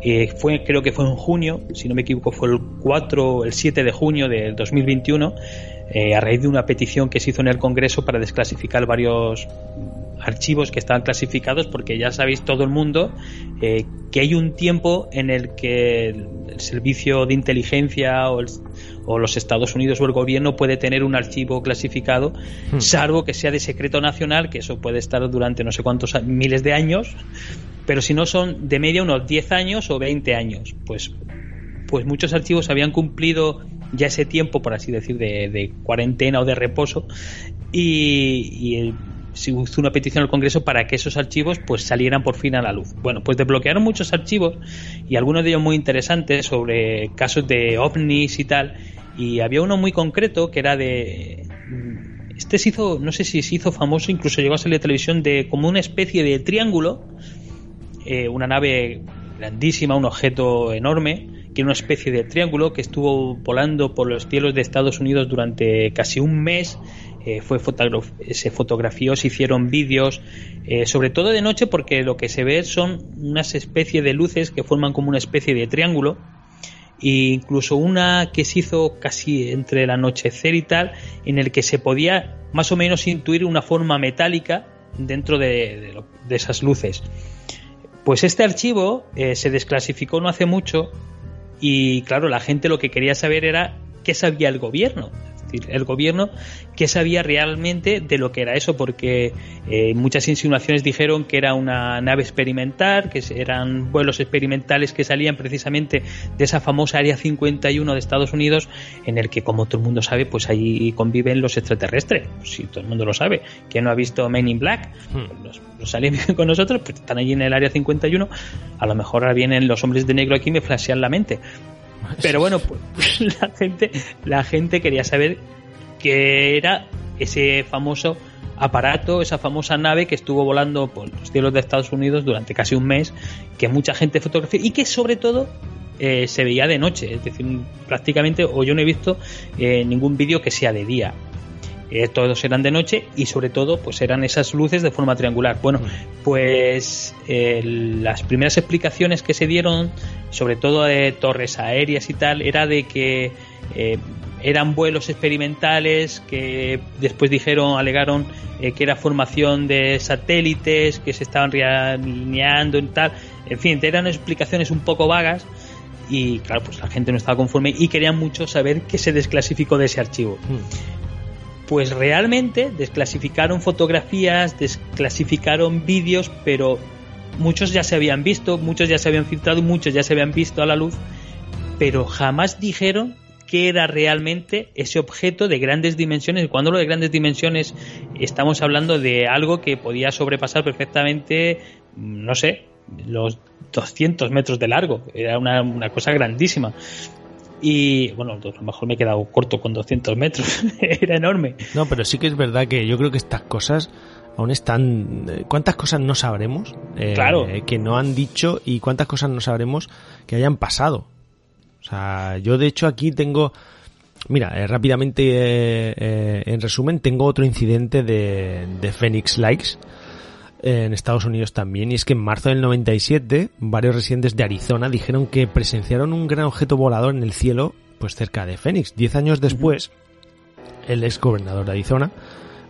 Eh, fue, creo que fue en junio, si no me equivoco, fue el 4, el 7 de junio del 2021, eh, a raíz de una petición que se hizo en el Congreso para desclasificar varios archivos que estaban clasificados porque ya sabéis todo el mundo eh, que hay un tiempo en el que el, servicio de inteligencia o, el- o los Estados Unidos o el gobierno puede tener un archivo clasificado salvo que sea de secreto nacional que eso puede estar durante no sé cuántos miles de años pero si no son de media unos 10 años o 20 años pues pues muchos archivos habían cumplido ya ese tiempo, por así decir, de, cuarentena o de reposo y, y se hizo una petición al Congreso para que esos archivos pues salieran por fin a la luz. Bueno, pues desbloquearon muchos archivos y algunos de ellos muy interesantes sobre casos de ovnis y tal y había uno muy concreto que era de este se hizo, no sé si se hizo famoso, incluso llegó a salir de televisión de como una especie de triángulo eh, una nave grandísima, un objeto enorme, que una especie de triángulo que estuvo volando por los cielos de Estados Unidos durante casi un mes. Eh, fue fotogra- se fotografió, se hicieron vídeos, eh, sobre todo de noche porque lo que se ve son unas especies de luces que forman como una especie de triángulo e incluso una que se hizo casi entre el anochecer y tal, en el que se podía más o menos intuir una forma metálica dentro de, de esas luces. Pues este archivo eh, se desclasificó no hace mucho y claro, la gente lo que quería saber era qué sabía el gobierno. Decir, el gobierno qué sabía realmente de lo que era eso, porque eh, muchas insinuaciones dijeron que era una nave experimental, que eran vuelos experimentales que salían precisamente de esa famosa Área 51 de Estados Unidos, en el que, como todo el mundo sabe, pues ahí conviven los extraterrestres. Si todo el mundo lo sabe. ¿Quién no ha visto Men in Black? Hmm. Los, viven con nosotros, pues están allí en el Área 51. A lo mejor ahora vienen los hombres de negro aquí y me flashean la mente. (laughs) Pero bueno, pues (laughs) la gente, la gente quería saber qué era ese famoso aparato, esa famosa nave que estuvo volando por los cielos de Estados Unidos durante casi un mes, que mucha gente fotografió y que sobre todo eh, se veía de noche, es decir, prácticamente, o yo no he visto eh, ningún vídeo que sea de día. Eh, todos eran de noche y sobre todo pues eran esas luces de forma triangular. Bueno, pues eh, las primeras explicaciones que se dieron, sobre todo de torres aéreas y tal, era de que eh, eran vuelos experimentales que después dijeron, alegaron eh, que era formación de satélites que se estaban realineando y tal. En fin, eran explicaciones un poco vagas y claro, pues la gente no estaba conforme y querían mucho saber qué se desclasificó de ese archivo. Pues realmente desclasificaron fotografías, desclasificaron vídeos, pero muchos ya se habían visto, muchos ya se habían filtrado, muchos ya se habían visto a la luz, pero jamás dijeron qué era realmente ese objeto de grandes dimensiones. Cuando hablo de grandes dimensiones, estamos hablando de algo que podía sobrepasar perfectamente, no sé, los 200 metros de largo. Era una, una cosa grandísima. Y bueno, a lo mejor me he quedado corto con 200 metros. (laughs) Era enorme. No, pero sí que es verdad que yo creo que estas cosas aún están... eh, ¿Cuántas cosas no sabremos eh, Claro. que no han dicho y cuántas cosas no sabremos que hayan pasado? O sea, yo de hecho aquí tengo... Mira, eh, rápidamente, eh, en resumen, tengo otro incidente de, de Phoenix Likes en Estados Unidos también, y es que en marzo del 97 varios residentes de Arizona dijeron que presenciaron un gran objeto volador en el cielo, pues cerca de Phoenix. Diez años después, el ex gobernador de Arizona,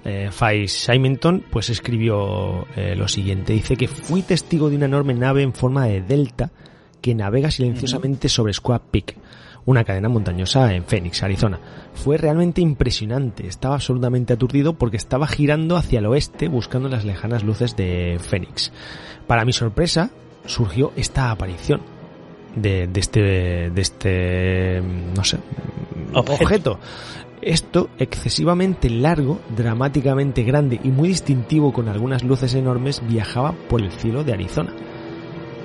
eh, Fay Symington, pues escribió eh, lo siguiente. Dice que fui testigo de una enorme nave en forma de delta que navega silenciosamente sobre Squaw Peak, una cadena montañosa en Phoenix, Arizona. Fue realmente impresionante. Estaba absolutamente aturdido porque estaba girando hacia el oeste buscando las lejanas luces de Phoenix. Para mi sorpresa, surgió esta aparición de, de este, de este, no sé, Objeto. objeto. Esto excesivamente largo, dramáticamente grande y muy distintivo con algunas luces enormes viajaba por el cielo de Arizona.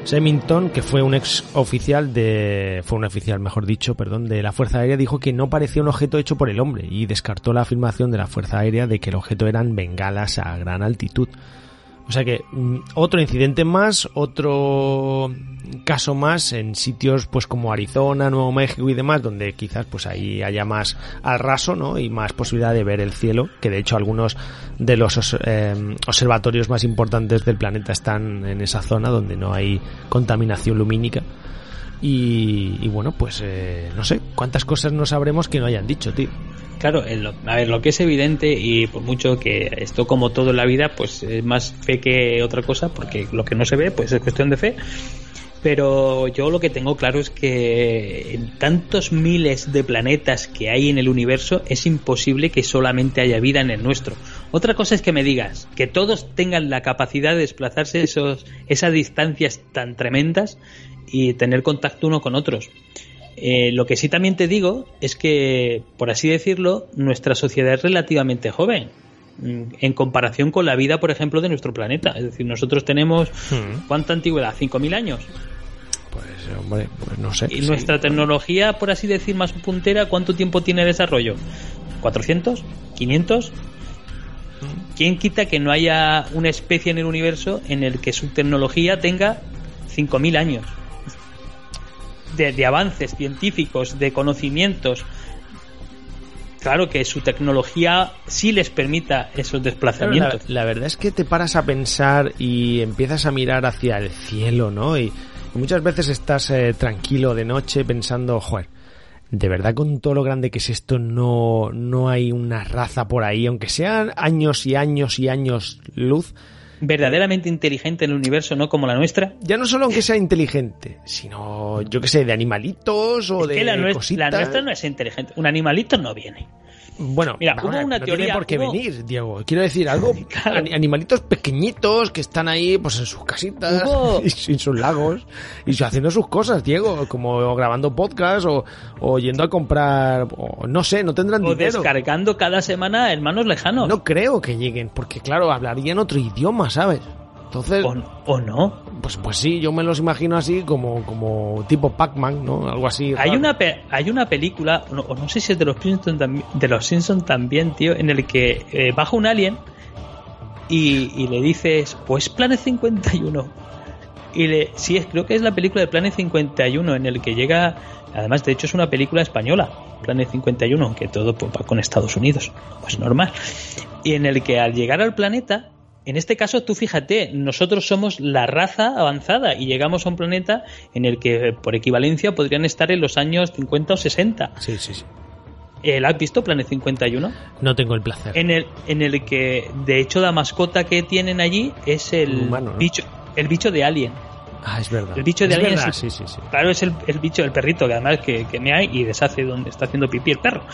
Semington, que fue un ex oficial de, fue un oficial, mejor dicho, perdón, de la Fuerza Aérea, dijo que no parecía un objeto hecho por el hombre y descartó la afirmación de la Fuerza Aérea de que el objeto eran bengalas a gran altitud. O sea que mm, otro incidente más, otro caso más en sitios pues como Arizona, Nuevo México y demás, donde quizás pues ahí haya más al raso, ¿no? Y más posibilidad de ver el cielo, que de hecho algunos de los os- eh, observatorios más importantes del planeta están en esa zona donde no hay contaminación lumínica. Y, y bueno, pues eh, no sé, cuántas cosas no sabremos que no hayan dicho, tío. Claro, en lo- a ver, lo que es evidente y por mucho que esto como todo en la vida, pues es más fe que otra cosa, porque lo que no se ve, pues es cuestión de fe. Pero yo lo que tengo claro es que en tantos miles de planetas que hay en el universo es imposible que solamente haya vida en el nuestro. Otra cosa es que me digas que todos tengan la capacidad de desplazarse esos, esas distancias tan tremendas y tener contacto uno con otros. Eh, lo que sí también te digo es que, por así decirlo, nuestra sociedad es relativamente joven mm, en comparación con la vida, por ejemplo, de nuestro planeta. Es decir, nosotros tenemos ¿cuánta antigüedad? ¿5.000 años? Pues hombre, pues no sé. Y Sí. nuestra tecnología, por así decir, más puntera, ¿cuánto tiempo tiene de desarrollo? ¿400? ¿500? ¿Quién quita que no haya una especie en el universo en el que su tecnología tenga 5.000 años? De, de avances científicos, de conocimientos, claro que su tecnología sí les permita esos Claro, desplazamientos. La, la verdad es que te paras a pensar y empiezas a mirar hacia el cielo, ¿no? Y, y muchas veces estás eh, tranquilo de noche pensando, joder, de verdad con todo lo grande que es esto no, no hay una raza por ahí, aunque sean años y años y años luz. Verdaderamente inteligente en el universo, no como la nuestra. Ya no solo aunque sea inteligente, sino, yo qué sé, de animalitos o Es de que la, cositas. la nuestra no es inteligente. Un animalito no viene. Bueno, Mira, vamos hubo a ver, una no teoría, tiene por qué hubo- venir, Diego. Quiero decir algo, (laughs) Claro. animalitos pequeñitos que están ahí, pues en sus casitas Hubo- (laughs) y en sus lagos y haciendo sus cosas, Diego, como grabando podcast o, o yendo a comprar, o no sé, no tendrán O dinero. descargando cada semana hermanos lejanos. No creo que lleguen, porque claro, hablarían otro idioma, ¿sabes? Entonces, O, o no. pues, pues sí, yo me los imagino así como, como tipo Pac-Man, ¿no? Algo así. Hay raro. una, pe- hay una película, o no, o no sé si es de los Simpsons también, de los Simpsons también, tío, en el que eh, baja un alien y, y le dices, pues Planet 51. Y le, sí, es, creo que es la película de Planet 51 en el que llega, además de hecho es una película española, Planet 51, aunque todo pues, va con Estados Unidos, pues normal. Y en el que al llegar al planeta, en este caso tú fíjate, nosotros somos la raza avanzada y llegamos a un planeta en el que por equivalencia podrían estar en los años 50 o 60. Sí, sí, sí. Eh, ¿La has visto, Planet 51? No tengo el placer. En el, en el que, de hecho, la mascota que tienen allí es el Un humano, ¿no? bicho, el bicho de Alien. Ah, es verdad. El bicho de es alien verdad, es- sí, sí, sí. Claro, es el, el bicho, el perrito, que además que, que me hay y deshace donde está haciendo pipí el perro.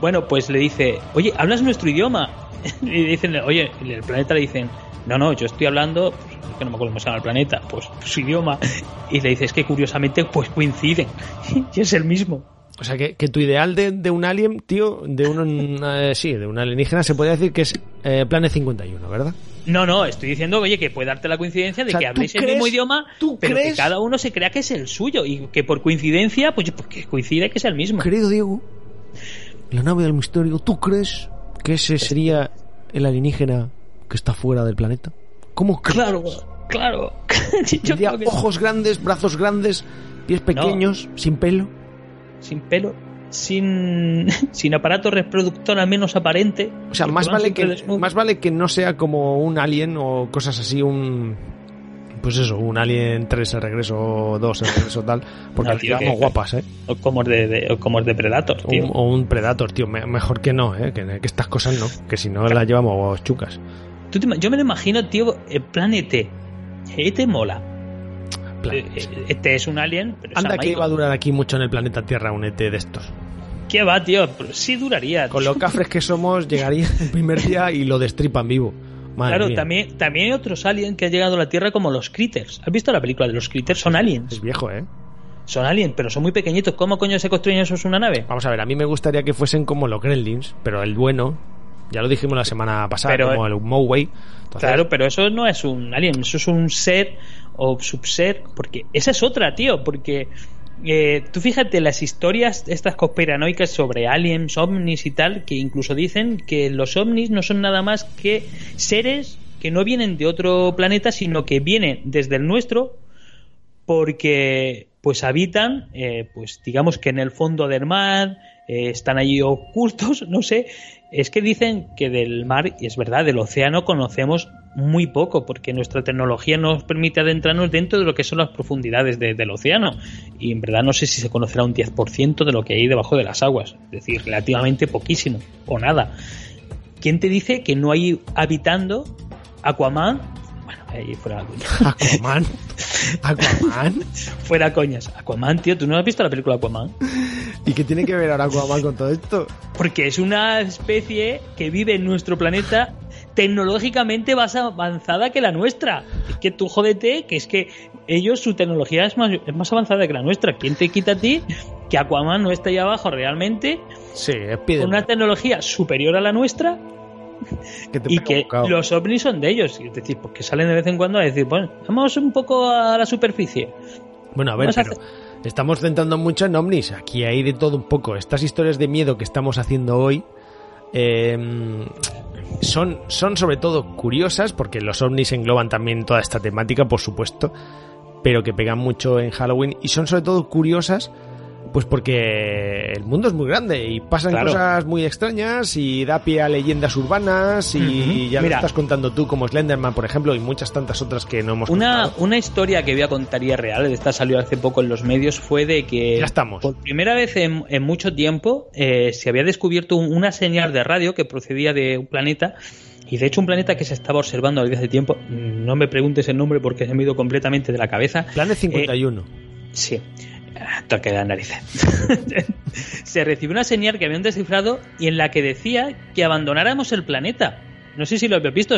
Bueno, pues le dice, oye, ¿hablas nuestro idioma? (laughs) y dicen, oye, en el planeta le dicen, no, no, yo estoy hablando, pues, es que no me acuerdo cómo se llama el planeta, pues su idioma. Y le dice, es que curiosamente, pues coinciden. (laughs) y es el mismo. O sea, que, que tu ideal de, de un alien, tío, de un, eh, sí, de un alienígena, se podría decir que es eh, Planet 51, ¿verdad? No, no, estoy diciendo, oye, que puede darte la coincidencia de O sea, que ¿tú habléis el mismo idioma, tú pero crees- que cada uno se crea que es el suyo y que por coincidencia, pues, pues que coincide que es el mismo. Querido Diego, la nave del misterio, ¿tú crees que ese sería el alienígena que está fuera del planeta? ¿Cómo crees? Claro, claro. (laughs) Yo Tendría creo que ojos grandes, brazos grandes, pies pequeños, sin pelo. sin pelo, sin, (laughs) sin aparato reproductor al menos aparente. O sea, más vale, que, más vale que no sea como un alien o cosas así, un... Pues eso, un Alien 3 el regreso, 2 el regreso tal, porque No, tío, que- guapas, ¿eh? O como es de, de- o como es de Predator, O tío. un, o un Predator, tío. Me- mejor que no, ¿eh? Que, que estas cosas no. Que si no las llevamos chucas. Tú te ima- yo me lo imagino, tío, el plan ET. ET mola. Plan- Este es un alien, pero Anda que iba a durar aquí mucho en el planeta Tierra un ET de estos. ¿Qué va, tío? Pero sí duraría. Con lo cafres que somos, llegaría (laughs) el primer día y lo destripan vivo. Madre Claro, mía. también, también hay otros aliens que han llegado a la Tierra como los Critters. ¿Has visto la película de los Critters? Son aliens. Es viejo, ¿eh? Son aliens, pero son muy pequeñitos. ¿Cómo coño se construyen esos una nave? Vamos a ver, a mí me gustaría que fuesen como los Gremlins, pero el bueno, ya lo dijimos la semana pasada, Pero, como el Moway. Claro, pero eso no es un alien, eso es un ser o subser, porque esa es otra, tío, porque eh, tú fíjate las historias estas conspiranoicas sobre aliens, ovnis y tal, que incluso dicen que los ovnis no son nada más que seres que no vienen de otro planeta, sino que vienen desde el nuestro, porque pues habitan, eh, pues digamos que en el fondo del mar, eh, están allí ocultos, (laughs) no sé. Es que dicen que del mar, y es verdad, del océano conocemos muy poco, porque nuestra tecnología no nos permite adentrarnos dentro de lo que son las profundidades de- del océano. Y en verdad no sé si se conocerá un 10% de lo que hay debajo de las aguas, es decir, relativamente poquísimo, o nada. ¿Quién te dice que no hay habitando Aquaman? Ahí fuera la coña. Aquaman. (laughs) Aquaman. Fuera coñas. Aquaman, tío, ¿tú no has visto la película Aquaman? ¿Y qué tiene que ver ahora Aquaman con todo esto? Porque es una especie que vive en nuestro planeta tecnológicamente más avanzada que la nuestra. Es que tú jódete, que es que ellos, su tecnología es más, es más avanzada que la nuestra. ¿Quién te quita a ti que Aquaman no está ahí abajo realmente Sí, es con una tecnología superior a la nuestra (laughs) que te y que los ovnis son de ellos? Es decir, porque salen de vez en cuando a decir, bueno, vamos un poco a la superficie. Bueno, a ver, a pero estamos centrando mucho en ovnis. Aquí hay de todo un poco. Estas historias de miedo que estamos haciendo hoy eh, son, son sobre todo curiosas, porque los ovnis engloban también toda esta temática, por supuesto. pero que pegan mucho en Halloween y son sobre todo curiosas pues porque el mundo es muy grande y pasan Claro. cosas muy extrañas y da pie a leyendas urbanas y ya lo Mira. estás contando tú como Slenderman, por ejemplo, y muchas tantas otras que no hemos Una, contado. una historia que voy a contar y es real, esta salió hace poco en los medios, fue de que Ya estamos. por primera vez en, en mucho tiempo eh, se había descubierto un- una señal de radio que procedía de un planeta y de hecho un planeta que se estaba observando desde hace tiempo, no me preguntes el nombre porque se me ha ido completamente de la cabeza. Planet 51. Sí. Toque de la narices. (laughs) se recibió una señal que habían descifrado y en la que decía que abandonáramos el planeta. No sé si lo habéis visto.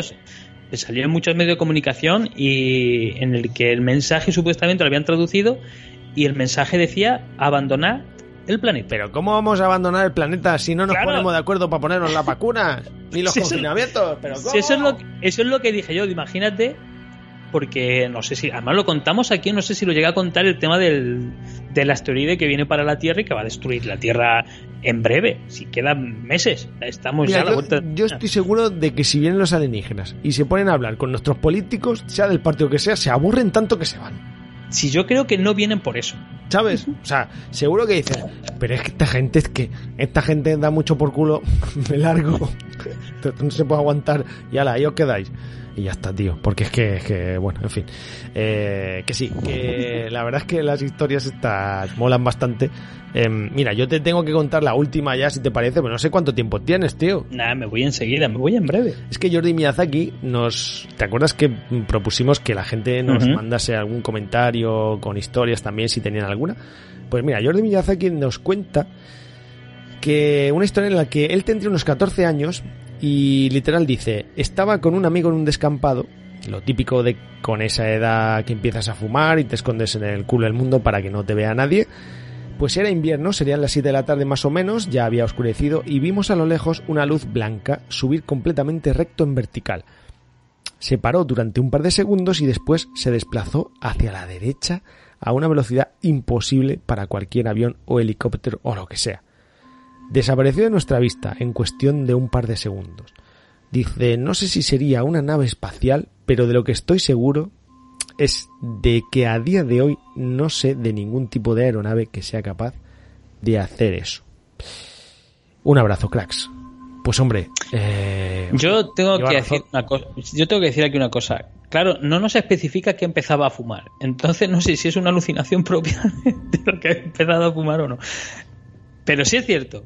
Salió en muchos medios de comunicación y en el que el mensaje supuestamente lo habían traducido y el mensaje decía abandonar el planeta. Pero ¿cómo vamos a abandonar el planeta si no nos Claro. ponemos de acuerdo para ponernos las vacunas? Ni (laughs) los Si eso- confinamientos. ¿Pero cómo? Si eso, es lo, eso es lo que dije yo, imagínate, porque no sé si, además lo contamos aquí, no sé si lo llega a contar el tema del, del asteroide que viene para la Tierra y que va a destruir la Tierra en breve, si quedan meses, estamos Mira, ya a la yo, vuelta. yo estoy seguro de que si vienen los alienígenas y se ponen a hablar con nuestros políticos, sea del partido que sea, se aburren tanto que se van. Si yo creo que no vienen por eso. ¿Sabes? O sea, seguro que dicen, pero es que esta gente es que esta gente da mucho por culo, (laughs) me largo, (laughs) no se puede aguantar y ala, ahí os quedáis. Y ya está, tío, porque es que, es que bueno, en fin. Eh, que sí, que la verdad es que las historias estas molan bastante. Em, mira, yo te tengo que contar la última ya, si te parece, pero no sé cuánto tiempo tienes, tío. Nada, me voy enseguida, me voy en breve. Es que Jordi Miyazaki nos... ¿Te acuerdas que propusimos que la gente nos mandase algún comentario con historias también si tenían alguna? Pues mira, Jordi Miyazaki nos cuenta que una historia en la que él tendría unos 14 años y literal dice, estaba con un amigo en un descampado, lo típico de con esa edad que empiezas a fumar y te escondes en el culo del mundo para que no te vea nadie. Pues era invierno, serían las 7 de la tarde más o menos, ya había oscurecido y vimos a lo lejos una luz blanca subir completamente recto en vertical. Se paró durante un par de segundos y después se desplazó hacia la derecha a una velocidad imposible para cualquier avión o helicóptero o lo que sea. Desapareció de nuestra vista en cuestión de un par de segundos. Dice, no sé si sería una nave espacial, pero de lo que estoy seguro es de que a día de hoy no sé de ningún tipo de aeronave que sea capaz de hacer eso. Un abrazo, cracks. Pues hombre, eh, Yo tengo que decir una cosa. Yo tengo que decir aquí una cosa. Claro, no nos especifica que empezaba a fumar. Entonces no sé si es una alucinación (laughs) propia de lo que ha empezado a fumar o no. Pero sí es cierto.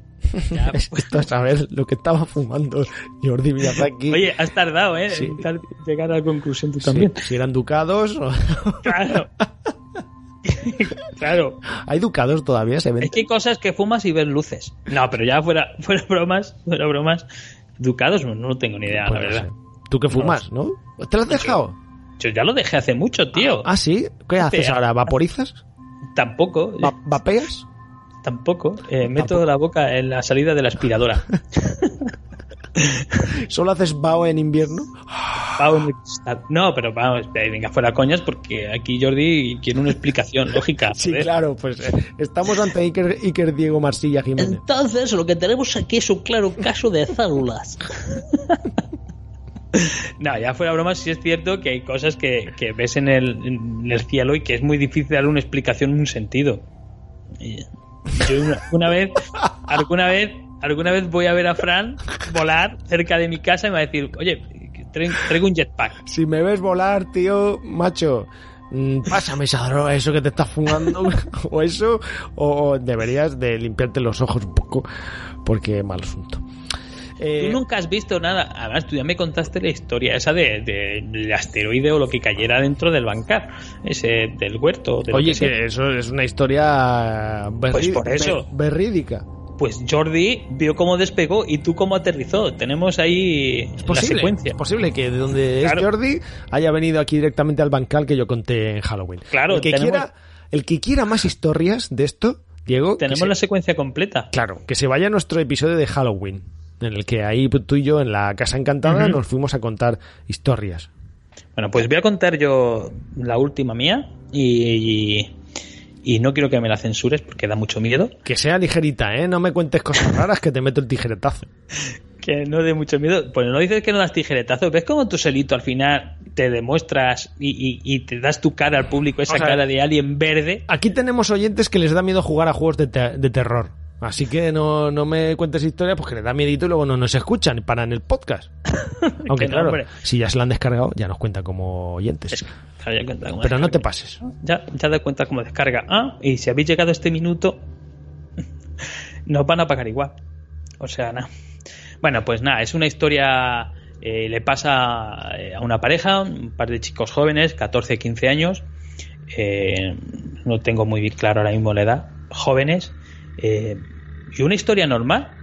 Ya, pues, (laughs) Esto a saber lo que estaba fumando Jordi Miyazaki. oye, has tardado, ¿eh? Sí. En llegar a la conclusión tú Sí, también. si eran ducados o... (laughs) (laughs) Claro. claro. ¿Hay ducados todavía? ¿Se ven? Es que hay cosas que fumas y ves luces. No, pero ya fuera, fuera bromas, fuera bromas. Ducados no, no tengo ni idea, Pues la no verdad. sé. ¿Tú que fumas, no? ¿Te lo has dejado? Yo ya lo dejé hace mucho, tío. ¿Ah, sí? ¿Qué haces ahora? ¿Vaporizas? Tampoco. Va- ¿Vapeas? Tampoco. Eh, meto Tampoco. la boca en la salida de la aspiradora. (laughs) ¿Solo haces bao en invierno? Pau en cristal. No, pero vamos, eh, venga, fuera coñas, porque aquí Jordi quiere una explicación (laughs) lógica. Sí, joder. claro, pues eh, estamos ante Iker, Iker Diego Marsilla Jiménez. Entonces, lo que tenemos aquí es un claro caso de células. (laughs) no, ya fuera broma, sí es cierto que hay cosas que, que ves en el, en el cielo y que es muy difícil darle una explicación, un sentido. Yo vez, alguna vez, alguna vez voy a ver a Fran volar cerca de mi casa y me va a decir, oye, traigo, traigo un jetpack. Si me ves volar, tío, macho, mm, pásame esa droga, eso que te estás fumando, (laughs) o eso, o deberías de limpiarte los ojos un poco, porque mal asunto. Eh, Tú nunca has visto nada. Además, tú ya me contaste la historia esa de, de- del asteroide o lo que cayera dentro del bancar, ese del huerto. de Oye, que sea. que eso es una historia Pues por eso. verídica. Pues Jordi vio cómo despegó y tú cómo aterrizó. Tenemos ahí Es la posible, secuencia. es posible que de donde Claro. es Jordi haya venido aquí directamente al bancal que yo conté en Halloween. Claro, el que, tenemos- quiera, el que quiera más historias de esto, Diego, Tenemos se- la secuencia completa. claro, que se vaya a nuestro episodio de Halloween, en el que ahí tú y yo en la Casa Encantada nos fuimos a contar historias. Bueno, pues voy a contar yo la última mía y, y, y no quiero que me la censures porque da mucho miedo. Que sea ligerita, ¿eh? No me cuentes cosas raras que te meto el tijeretazo. (laughs) que no dé mucho miedo. Pues no dices que no das tijeretazos. ¿Ves cómo tú solito al final te demuestras y, y- y te das tu cara al público, esa O sea, cara de alien verde? Aquí tenemos oyentes que les da miedo jugar a juegos de, te- de terror. Así que no, no me cuentes historias porque les da miedito y luego no nos escuchan y paran el podcast. (laughs) Aunque no, claro, hombre. si ya se lo han descargado, ya nos cuentan como oyentes. Es- claro, ya cuenta como Pero no te pases. Ya, ya da cuenta cómo descarga. Ah, y si habéis llegado a este minuto, (laughs) nos van a pagar igual. O sea, nada. Bueno, pues nada, es una historia. eh, le pasa eh, a una pareja, un par de chicos jóvenes, 14, 15 años. eh, no tengo muy claro ahora mismo la edad. Jóvenes. Eh, y una historia normal.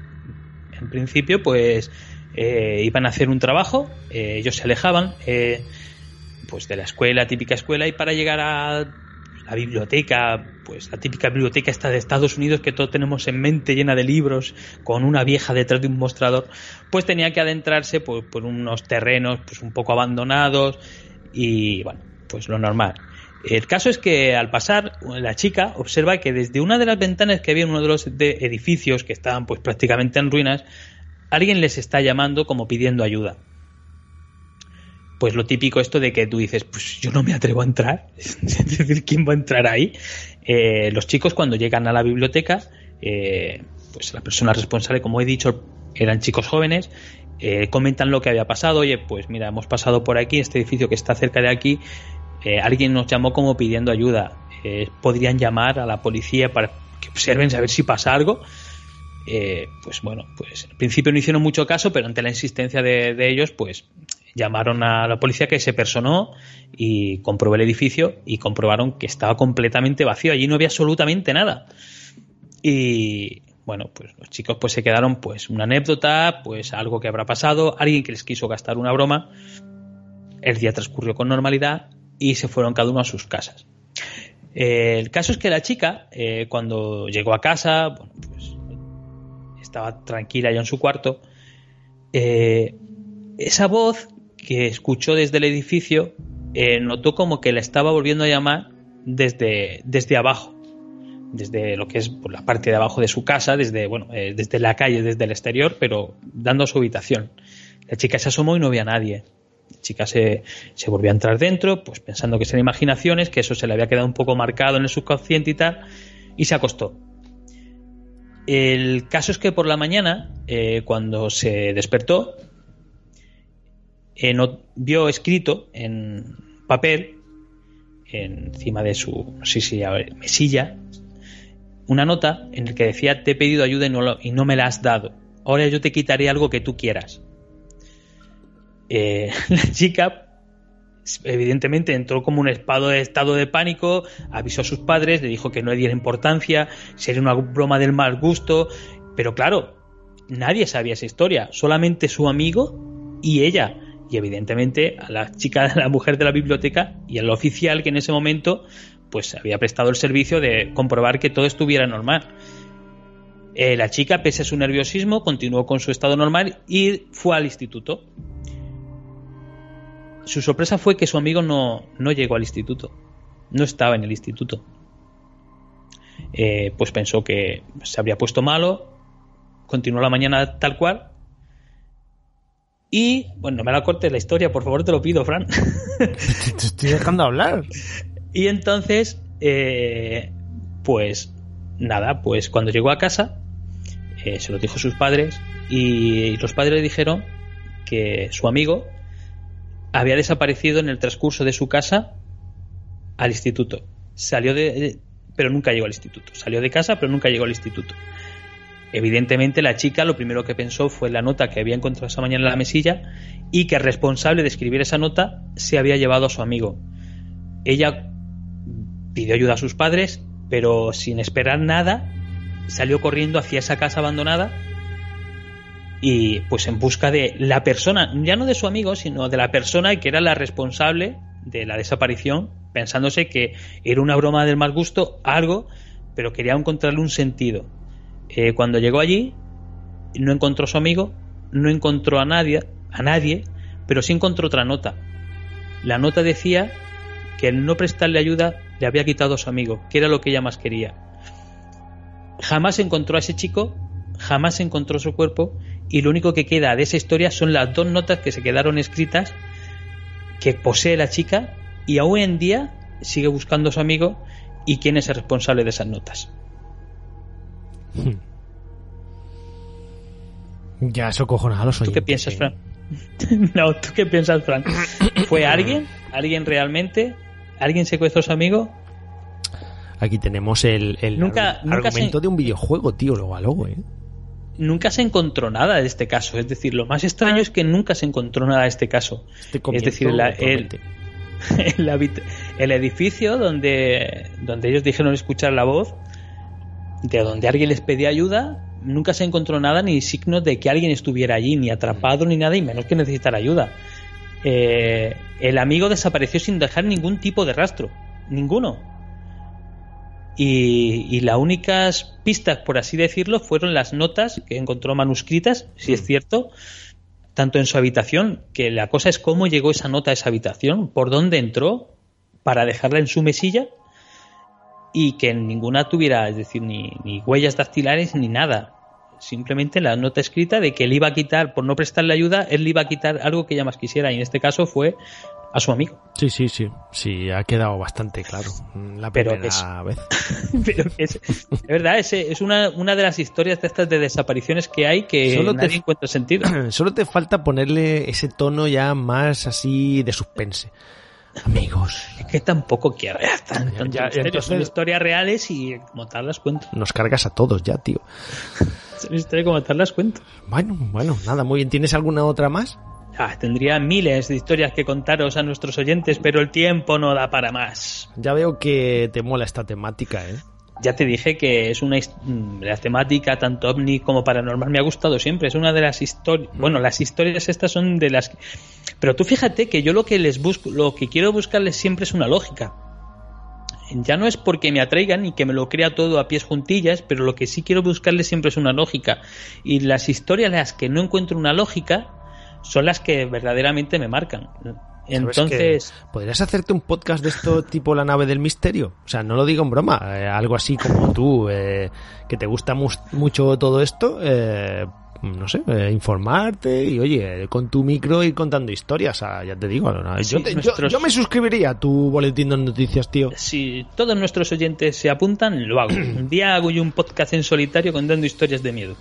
En principio, pues eh, iban a hacer un trabajo, eh, ellos se alejaban. pues de la escuela, típica escuela, y para llegar a la biblioteca, pues la típica biblioteca esta de Estados Unidos que todos tenemos en mente llena de libros, con una vieja detrás de un mostrador, pues tenía que adentrarse pues, por unos terrenos pues un poco abandonados y bueno, pues lo normal. El caso es que al pasar, la chica observa que desde una de las ventanas que había en uno de los edificios que estaban pues prácticamente en ruinas, alguien les está llamando como pidiendo ayuda pues lo típico esto de que tú dices, pues yo no me atrevo a entrar. (laughs) Es decir, ¿quién va a entrar ahí? Eh, los chicos cuando llegan a la biblioteca, eh, pues la persona responsable, como he dicho, eran chicos jóvenes, eh, comentan lo que había pasado. Oye, pues mira, hemos pasado por aquí, este edificio que está cerca de aquí, eh, alguien nos llamó como pidiendo ayuda. Eh, podrían llamar a la policía para que observen, saber si pasa algo. Eh, pues bueno, pues al principio no hicieron mucho caso, pero ante la insistencia de, de ellos, pues llamaron a la policía que se personó y comprobó el edificio y comprobaron que estaba completamente vacío. Allí no había absolutamente nada. Y bueno, pues los chicos pues se quedaron pues una anécdota, pues algo que habrá pasado, alguien que les quiso gastar una broma. El día transcurrió con normalidad y se fueron cada uno a sus casas. Eh, el caso es que la chica, eh, cuando llegó a casa, pues estaba tranquila ya en su cuarto. eh, esa voz que escuchó desde el edificio notó como que la estaba volviendo a llamar desde, desde abajo, desde lo que es pues, la parte de abajo de su casa, desde, bueno, desde la calle, desde el exterior, pero dando a su habitación. La chica se asomó y no había nadie. Chica se, volvió a entrar dentro, pues pensando que eran imaginaciones, que eso se le había quedado un poco marcado en el subconsciente y tal, y se acostó. El caso es que por la mañana, eh, cuando se despertó, eh, no- vio escrito en papel, encima de su no sé si, mesilla, una nota en la que decía: Te he pedido ayuda y no me la has dado. Ahora yo te quitaré algo que tú quieras. Eh, (laughs) la chica evidentemente entró como un espado de estado de pánico, avisó a sus padres, le dijo que no le diera importancia, sería una broma del mal gusto, pero claro, nadie sabía esa historia, solamente su amigo y ella, y evidentemente a la chica, (laughs) a la mujer de la biblioteca y al oficial que en ese momento pues había prestado el servicio de comprobar que todo estuviera normal. Eh, la chica, pese a su nerviosismo, continuó con su estado normal y fue al instituto. Su sorpresa fue que su amigo no, no llegó al instituto. No estaba en el instituto. Eh, pues pensó que se habría puesto malo. Continuó la mañana tal cual. Y, bueno, no me la cortes la historia, por favor, te lo pido, Fran. (laughs) Te estoy dejando hablar. y entonces, eh, pues nada, pues cuando llegó a casa, eh, se lo dijo a sus padres. Y los padres le dijeron que su amigo había desaparecido en el transcurso de su casa al instituto. Salió de. pero nunca llegó al instituto. Salió de casa, pero nunca llegó al instituto. Evidentemente, la chica lo primero que pensó fue la nota que había encontrado esa mañana en la mesilla y que el responsable de escribir esa nota se había llevado a su amigo. Ella pidió ayuda a sus padres, pero sin esperar nada, salió corriendo hacia esa casa abandonada y pues en busca de la persona, ya no de su amigo, sino de la persona que era la responsable de la desaparición, pensándose que era una broma del mal gusto, algo, pero quería encontrarle un sentido. Eh, cuando llegó allí, no encontró a su amigo, no encontró a nadie, a nadie, pero sí encontró otra nota. La nota decía que el no prestarle ayuda le había quitado a su amigo, que era lo que ella más quería. Jamás encontró a ese chico, jamás encontró su cuerpo y lo único que queda de esa historia son las dos notas que se quedaron escritas que posee la chica y aún en día sigue buscando a su amigo y quién es el responsable de esas notas. Ya, eso cojonada a los ¿Tú qué piensas, eh. Fran? (laughs) no, ¿tú qué piensas, Fran? ¿Fue (coughs) alguien? ¿Alguien realmente? ¿Alguien secuestró a su amigo? Aquí tenemos el, el Nunca- argu- nunca argumento se- de un videojuego, tío, luego a luego, ¿eh? Nunca se encontró nada de este caso. Es decir, lo más extraño es que nunca se encontró nada de este caso. Este es decir, la- el, promete. (laughs) el, habit- el edificio donde, donde ellos dijeron escuchar la voz, de donde alguien les pedía ayuda, nunca se encontró nada ni signos de que alguien estuviera allí, ni atrapado ni nada, y menos que necesitara ayuda. Eh, el amigo desapareció sin dejar ningún tipo de rastro, ninguno. Y, y las únicas pistas, por así decirlo, fueron las notas que encontró manuscritas, si es cierto, tanto en su habitación, que la cosa es cómo llegó esa nota a esa habitación, por dónde entró para dejarla en su mesilla y que ninguna tuviera, es decir, ni, ni huellas dactilares ni nada. Simplemente la nota escrita de que él iba a quitar, por no prestarle ayuda, él iba a quitar algo que ella más quisiera, y en este caso fue a su amigo. Sí, sí, sí. Sí, ha quedado bastante claro. mm, La Pero primera es- vez. (laughs) Pero es, es verdad, es, es una, una de las historias de estas de desapariciones que hay que Solo te- nadie encuentra sentido. (clears throat) Solo te falta ponerle ese tono ya más así de suspense. Amigos, Es que tampoco quiero ya tan, tanto Ya, misterio. entonces- Son historias reales y como tal las cuento. nos cargas a todos ya, tío. (laughs) Son historias como tal las cuento. Bueno, bueno, nada, muy bien. ¿Tienes alguna otra más? Ah, tendría miles de historias que contaros a nuestros oyentes, pero el tiempo no da para más. Ya veo que te mola esta temática, ¿eh? Ya te dije que es una mm, la temática tanto ovni como paranormal me ha gustado siempre. Es una de las historias. Bueno, las historias estas son de las. Pero tú fíjate que yo lo que les busco, lo que quiero buscarles siempre es una lógica. Ya no es porque me atraigan y que me lo crea todo a pies juntillas, pero lo que sí quiero buscarles siempre es una lógica. Y las historias en las que no encuentro una lógica son las que verdaderamente me marcan. ¿Sabes Entonces? ¿Podrías hacerte un podcast de esto tipo La nave del misterio? O sea, no lo digo en broma, eh, algo así como tú, eh, que te gusta mus- mucho todo esto, eh, no sé, eh, informarte y oye, con tu micro ir contando historias, sea, ya te digo, no, yo, te- nuestros- yo me suscribiría a tu boletín de noticias, tío. si todos nuestros oyentes se apuntan, lo hago. (clears throat) Un día hago yo un podcast en solitario contando historias de miedo.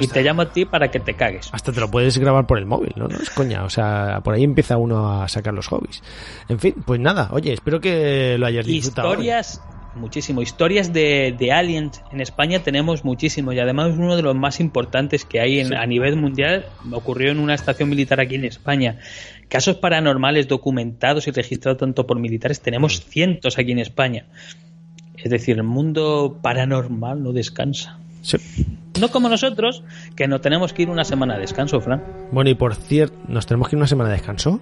Y te llamo a ti para que te cagues. Hasta te lo puedes grabar por el móvil, ¿no? No es coña, o sea, por ahí empieza uno a sacar los hobbies. En fin, pues nada, oye, espero que lo hayas disfrutado. Historias, muchísimo. Historias de, de aliens en España tenemos muchísimo. Y además uno de los más importantes que hay en- a nivel mundial ocurrió en una estación militar aquí en España. Casos paranormales documentados y registrados tanto por militares tenemos cientos aquí en España. Es decir, el mundo paranormal no descansa. Sí. No como nosotros, que no tenemos que ir una semana de descanso, Fran. Bueno, y por cierto, ¿nos tenemos que ir una semana de descanso?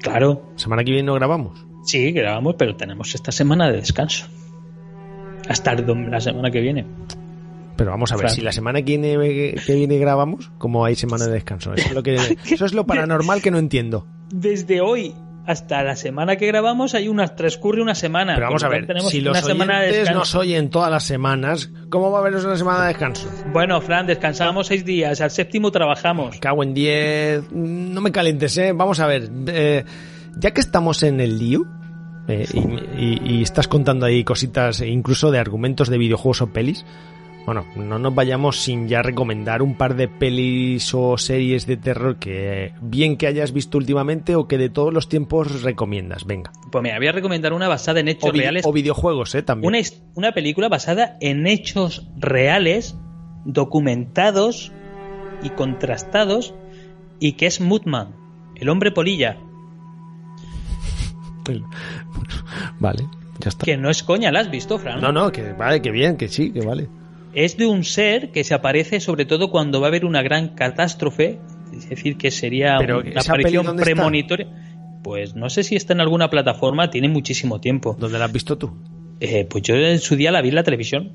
Claro, ¿Semana que viene no grabamos? sí, grabamos, pero tenemos esta semana de descanso. Hasta la semana que viene. Pero vamos a ver, si la semana que viene, que viene grabamos, como hay semana de descanso? Eso es lo, que, eso es lo paranormal que no entiendo. Desde hoy hasta la semana que grabamos hay una transcurre una semana. Pero vamos a ver, tenemos si los de oyentes descanso. nos oyen todas las semanas, ¿cómo va a haber una semana de descanso? Bueno, Fran, descansamos seis días, al séptimo trabajamos. Cago en 10. No me calientes, ¿eh? Vamos a ver. eh, ya que estamos en el lío, eh, y, y- y estás contando ahí cositas, e incluso de argumentos de videojuegos o pelis, bueno, no nos vayamos sin ya recomendar un par de pelis o series de terror que bien que hayas visto últimamente o que de todos los tiempos recomiendas. Venga. Pues me voy a recomendar una basada en hechos O, reales. o videojuegos, ¿eh? También. Una, una película basada en hechos reales, documentados y contrastados, y que es Mutman, el hombre polilla, Vale, ya está. que no es coña, ¿la has visto, Fran? No, no, que vale, que bien, que sí, que vale. Es de un ser que se aparece sobre todo cuando va a haber una gran catástrofe, es decir, que sería Pero, una ¿esa peli aparición dónde está? premonitoria. Pues no sé si está en alguna plataforma, tiene muchísimo tiempo. ¿Dónde la has visto tú? Eh, pues yo en su día la vi en la televisión.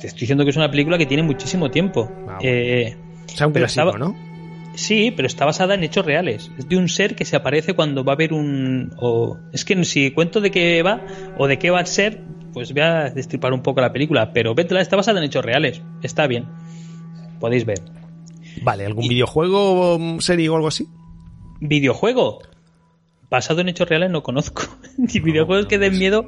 Te estoy diciendo que es una película que tiene muchísimo tiempo. Ah, bueno. Eh, O sea, un Pero clásico, estaba- ¿no? Sí, pero está basada en hechos reales. Es de un ser que se aparece cuando va a haber un... O, es que si cuento de qué va o de qué va a ser, pues voy a destripar un poco la película. Pero vétela, está basada en hechos reales. Está bien. podéis ver. Vale, ¿algún videojuego, mm, serie o algo así? Videojuego. Basado en hechos reales no conozco. (laughs) Y videojuegos que den miedo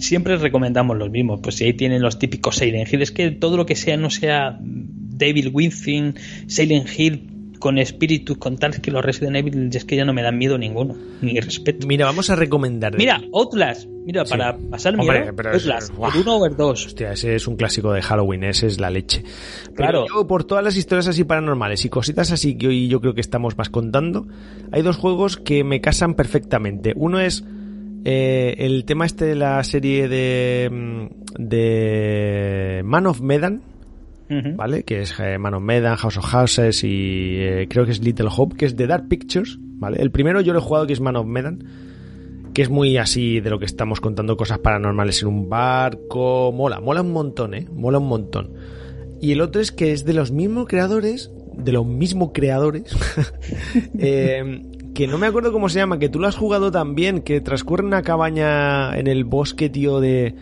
siempre recomendamos los mismos. Pues si ahí tienen los típicos Silent Hill. Es que todo lo que sea no sea David Within, Silent Hill con espíritus, con tal que los Resident Evil es que ya no me dan miedo ninguno. Ni respeto. Mira, vamos a recomendar. Mira, Outlast. Mira, Sí. para pasar miedo, Hombre, pero es- Outlast. guau. El 1 o el 2. Hostia, ese es un clásico de Halloween, ese es la leche. Pero Claro. yo, por todas las historias así paranormales y cositas así que hoy yo creo que estamos más contando, hay dos juegos que me casan perfectamente. Uno es eh, el tema este de la serie de, mm, de Man of Medan, ¿vale? Que es eh, Man of Medan, House of Houses y eh, creo que es Little Hope, que es de Dark Pictures, ¿vale? El primero yo lo he jugado que es Man of Medan, que es muy así de lo que estamos contando cosas paranormales en un barco, mola, mola un montón, ¿eh? Mola un montón. Y el otro es que es de los mismos creadores, de los mismos creadores, (laughs) eh, que no me acuerdo cómo se llama, que tú lo has jugado también, que transcurre en una cabaña en el bosque, tío, de...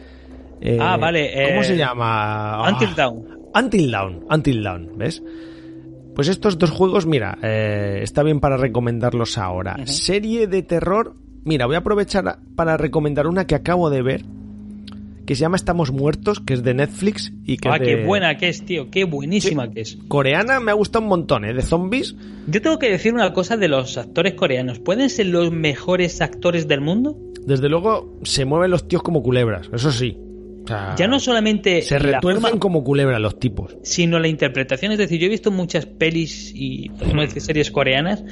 eh, Ah, vale, ¿Cómo eh, se llama? Until Ah. Dawn. Until Dawn, Until Dawn, ¿ves? Pues estos dos juegos, mira, eh, está bien para recomendarlos ahora. Serie de terror, mira, voy a aprovechar para recomendar una que acabo de ver, que se llama Estamos Muertos, que es de Netflix y que Ah, de- qué buena que es, tío. Qué buenísima que es. Coreana, me ha gustado un montón, ¿eh? De zombies. Yo tengo que decir una cosa de los actores coreanos. ¿Pueden ser los mejores actores del mundo? Desde luego, se mueven los tíos como culebras, eso sí. O sea, Ya no solamente Se la forma, como culebras los tipos. sino la interpretación. Es decir, yo he visto muchas pelis y podemos decir series coreanas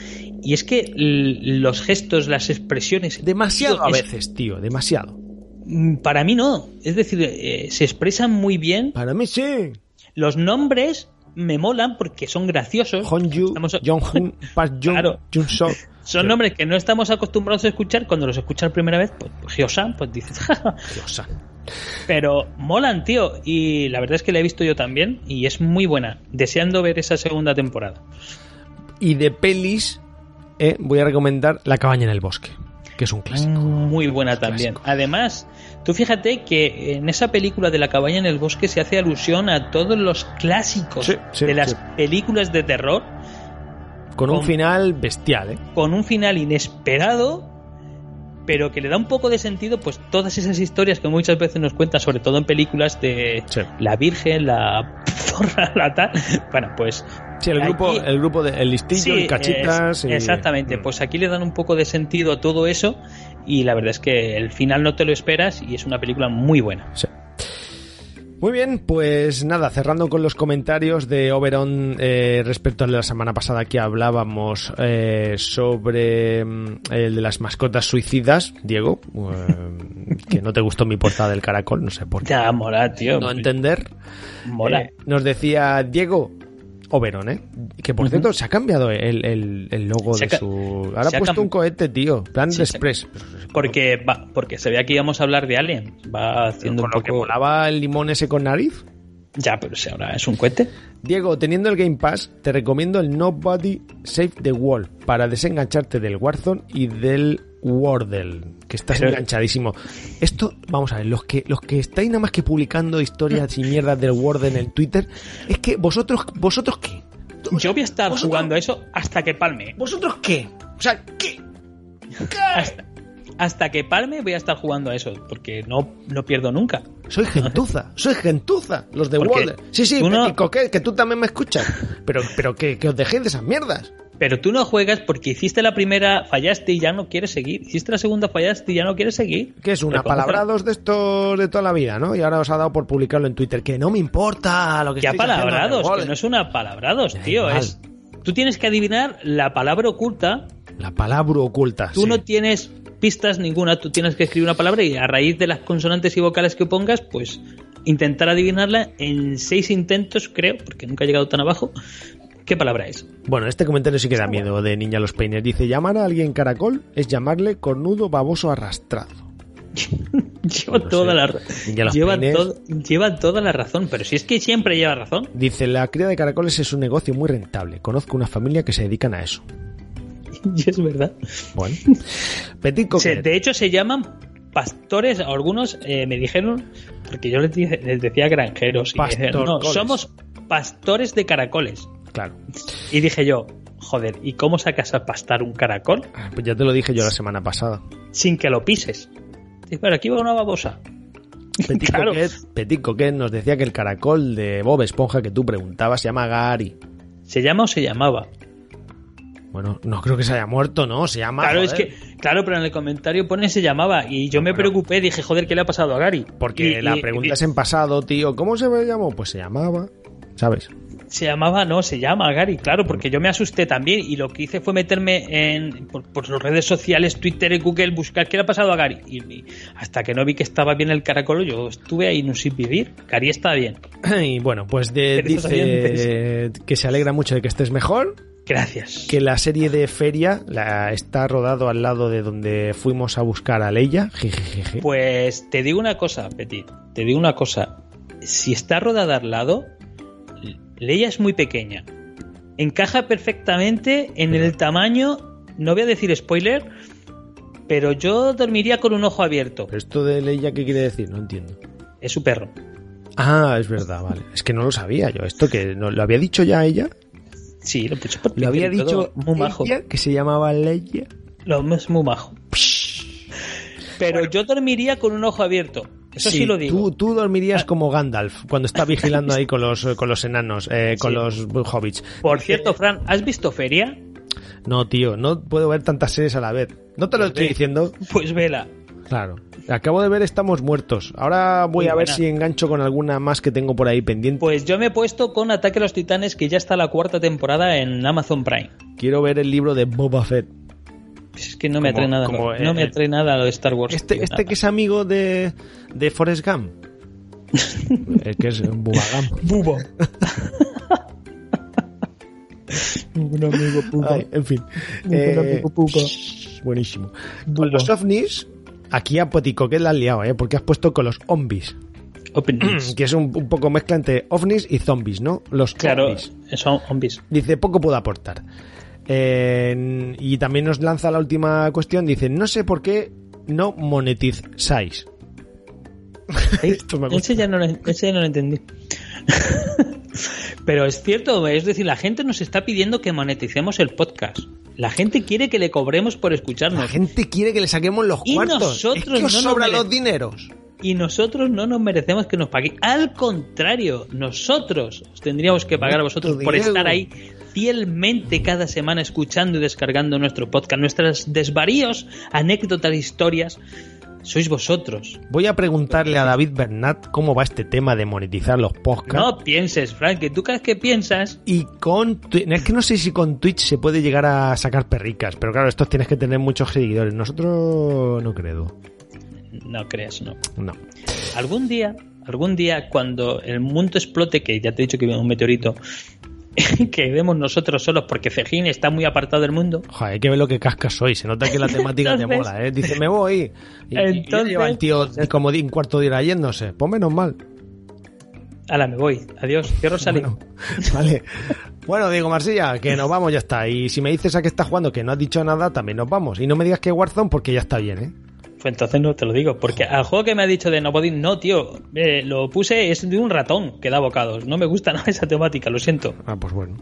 y es que los gestos, las expresiones... Demasiado a es- veces, tío, demasiado. Mm, Para mí no. Es decir, eh, se expresan muy bien. Para mí sí. Los nombres me molan porque son graciosos. Honju, Estamos- (laughs) Jung, Claro. Junso. Son nombres que no estamos acostumbrados a escuchar. Cuando los escuchas primera vez, pues, pues Hyo-san, pues dices, (laughs) Diosa. Pero molan, tío. Y la verdad es que la he visto yo también. Y es muy buena. Deseando ver esa segunda temporada. Y de pelis, eh, voy a recomendar La cabaña en el bosque, que es un clásico. Muy buena también. clásico. Además, tú fíjate que en esa película de la cabaña en el bosque se hace alusión a todos los clásicos Sí, sí, de las sí. películas de terror Con un con- final bestial, ¿eh? con un final inesperado. Pero que le da un poco de sentido, pues todas esas historias que muchas veces nos cuentan, sobre todo en películas de Sí. la Virgen, la zorra, (laughs) la tal. Bueno, pues Sí, el grupo, el grupo de El Listillo, Sí, el Cachitas. es- y- Exactamente, Mm. pues aquí le dan un poco de sentido a todo eso y la verdad es que el final no te lo esperas y es una película muy buena. Sí. Muy bien, pues nada, cerrando con los comentarios de Oberon eh, respecto al de la semana pasada que hablábamos eh, sobre mm, el de las mascotas suicidas, Diego, eh, que no te gustó mi portada del caracol, no sé por qué. Ya, mola, tío. No entender. Mola. Eh, nos decía Diego Oberon, ¿eh? Que por cierto se ha cambiado el, el- el logo Se de su. Ahora ha puesto un cohete, tío. Plan Sí, de se- Express. Porque, va, porque se veía que íbamos a hablar de Alien. Va haciendo Con un lo que poco. volaba el limón ese con nariz. Ya, pero si ahora es un cohete. Diego, teniendo el Game Pass, te recomiendo el Nobody Save the Wall para desengancharte del Warzone y del Wordle, que estás Pero- enganchadísimo. Esto, vamos a ver, los que los que estáis nada más que publicando historias y mierdas del Wordle en el Twitter, es que vosotros vosotros qué? Yo voy a estar ¿Vosotros? jugando a eso hasta que palme. ¿Vosotros qué? O sea, ¿qué? Hasta, hasta que palme voy a estar jugando a eso. Porque no, no pierdo nunca. Soy gentuza, (laughs) soy gentuza, los de Wordle. Sí, sí, no- que tú también me escuchas. Pero, pero que, que os dejéis de esas mierdas. Pero tú no juegas porque hiciste la primera, fallaste y ya no quieres seguir. Hiciste la segunda, fallaste y ya no quieres seguir. Que es una palabrados de estos de toda la vida, ¿no? Y ahora os ha dado por publicarlo en Twitter. Que no me importa lo que en apalabrados, el que no es una palabrados, tío. Es, tú tienes que adivinar la palabra oculta. La palabra oculta. Tú sí. no tienes pistas ninguna. Tú tienes que escribir una palabra y a raíz de las consonantes y vocales que pongas, pues intentar adivinarla en seis intentos, creo, porque nunca he llegado tan abajo. ¿Qué palabra es? Bueno, este comentario sí que da miedo de Niña Los Peines. Dice, llamar a alguien caracol es llamarle cornudo baboso arrastrado. (laughs) Lleva No toda la lleva, lleva toda la razón, pero si es que siempre lleva razón. Dice, la cría de caracoles es un negocio muy rentable. Conozco una familia que se dedican a eso. (laughs) Y es verdad. Bueno. (laughs) Petit Se- de hecho, se llaman pastores. Algunos eh, me dijeron, porque yo les, dije- les decía granjeros. Y no, somos pastores de caracoles. Claro. Y dije yo, joder, ¿y cómo sacas a pastar un caracol Pues ya te lo dije yo la semana pasada. sin que lo pises? Dice, pero aquí va una babosa. Petit, (laughs) Claro. Coquet, Petit Coquet nos decía que el caracol de Bob Esponja que tú preguntabas se llama Gary. ¿Se llama o se llamaba? Bueno, no creo que se haya muerto, ¿no? Se llama. claro, es que, claro, pero en el comentario pone se llamaba y yo me Bueno. preocupé, dije, joder, ¿qué le ha pasado a Gary? Porque Y- la y- pregunta y- es en pasado, tío. ¿Cómo se me llamó? Pues se llamaba. ¿Sabes? Se llamaba, no, se llama Gary, claro, porque yo me asusté también y lo que hice fue meterme en por, por las redes sociales, Twitter y Google, buscar qué le ha pasado a Gary. Y, y hasta que no vi que estaba bien el caracol, yo estuve ahí no sin vivir. Gary está bien. (clears throat) Y bueno, pues de- dice que se alegra mucho de que estés mejor. Gracias. Que la serie de Feria la, está rodado al lado de donde fuimos a buscar a Leia. Pues te digo una cosa, Petit, te digo una cosa. Si está rodada al lado, Leia es muy pequeña. Encaja perfectamente en el tamaño, no voy a decir spoiler, pero yo dormiría con un ojo abierto. ¿Pero ¿Esto de Leia qué quiere decir? No entiendo. Es su perro. Ah, es verdad, vale. Es que no lo sabía yo. ¿Esto que no, lo había dicho ya ella? Sí, lo puso por Lo había dicho muy majo. que se llamaba Leia. Lo es muy majo. Pero yo dormiría con un ojo abierto. Eso sí, lo digo. Tú, tú dormirías como Gandalf cuando está vigilando ahí con los, con los enanos, eh, con Sí. los hobbits. Por cierto, Fran, ¿has visto Feria? No, tío, no puedo ver tantas series a la vez. No te lo estoy ve. diciendo. Pues vela. Claro. Acabo de ver Estamos Muertos. Ahora voy Muy a ver buena. si engancho con alguna más que tengo por ahí pendiente. Pues yo me he puesto con Ataque a los Titanes, que ya está la cuarta temporada en Amazon Prime. Quiero ver el libro de Boba Fett. Es que no me atrae nada. como, no, no me eh, atrae nada lo de Star Wars. Este, tío, este que es amigo de, de Forrest Gump. (laughs) el que es Bubba Gump. Bubo. Un (laughs) amigo en fin. Un Eh, amigo buenísimo. Con los ovnis, aquí a Potico que la has liado, ¿eh? Porque has puesto con los zombies. (clears throat) Que es un, un poco mezcla entre ovnis y zombies, ¿no? Los Claro, zombies. son zombies. Dice, poco puedo aportar. Eh, y también nos lanza la última cuestión. Dice, no sé por qué no monetizáis. (laughs) Esto me gusta. Ese ya no lo, ese ya no lo entendí. (laughs) Pero es cierto, es decir, la gente nos está pidiendo que moneticemos el podcast. La gente quiere que le cobremos por La escucharnos. gente quiere que le saquemos los Y cuartos. nosotros es que os no nos sobran mere- los dineros. Y nosotros no nos merecemos que nos paguen. Al contrario, nosotros os tendríamos que pagar a vosotros por estar ahí fielmente cada semana escuchando y descargando nuestro podcast, nuestros desvaríos, anécdotas, historias. Sois vosotros. Voy a preguntarle a David Bernat cómo va este tema de monetizar los podcasts. No pienses, Frank, que tú vez que piensas, Y con es que no sé si con Twitch se puede llegar a sacar perricas, pero claro, estos tienes que tener muchos seguidores. Nosotros no creo. no creas, no. No. Algún día, algún día, cuando el mundo explote, que ya te he dicho que viene un meteorito, (laughs) que vemos nosotros solos porque Fejín está muy apartado del mundo, Joder, hay que ver lo que cascas hoy. Se nota que la temática te mola, ¿eh? Dice, me voy. Y, Entonces- lleva el tío como un cuarto de hora yéndose. Pues menos mal. ala, me voy, adiós, cierro salí. Bueno, (laughs) vale. Bueno, Diego Marsilla, que nos vamos, ya está. Y si me dices a qué estás jugando que no has dicho nada, también nos vamos. Y no me digas que Warzone porque ya está bien, ¿eh? Pues entonces no te lo digo, porque al juego que me ha dicho de Nobody, no, tío, eh, lo puse, es de un ratón que da bocados. No me gusta (laughs) nada esa temática, lo siento. Ah, pues bueno.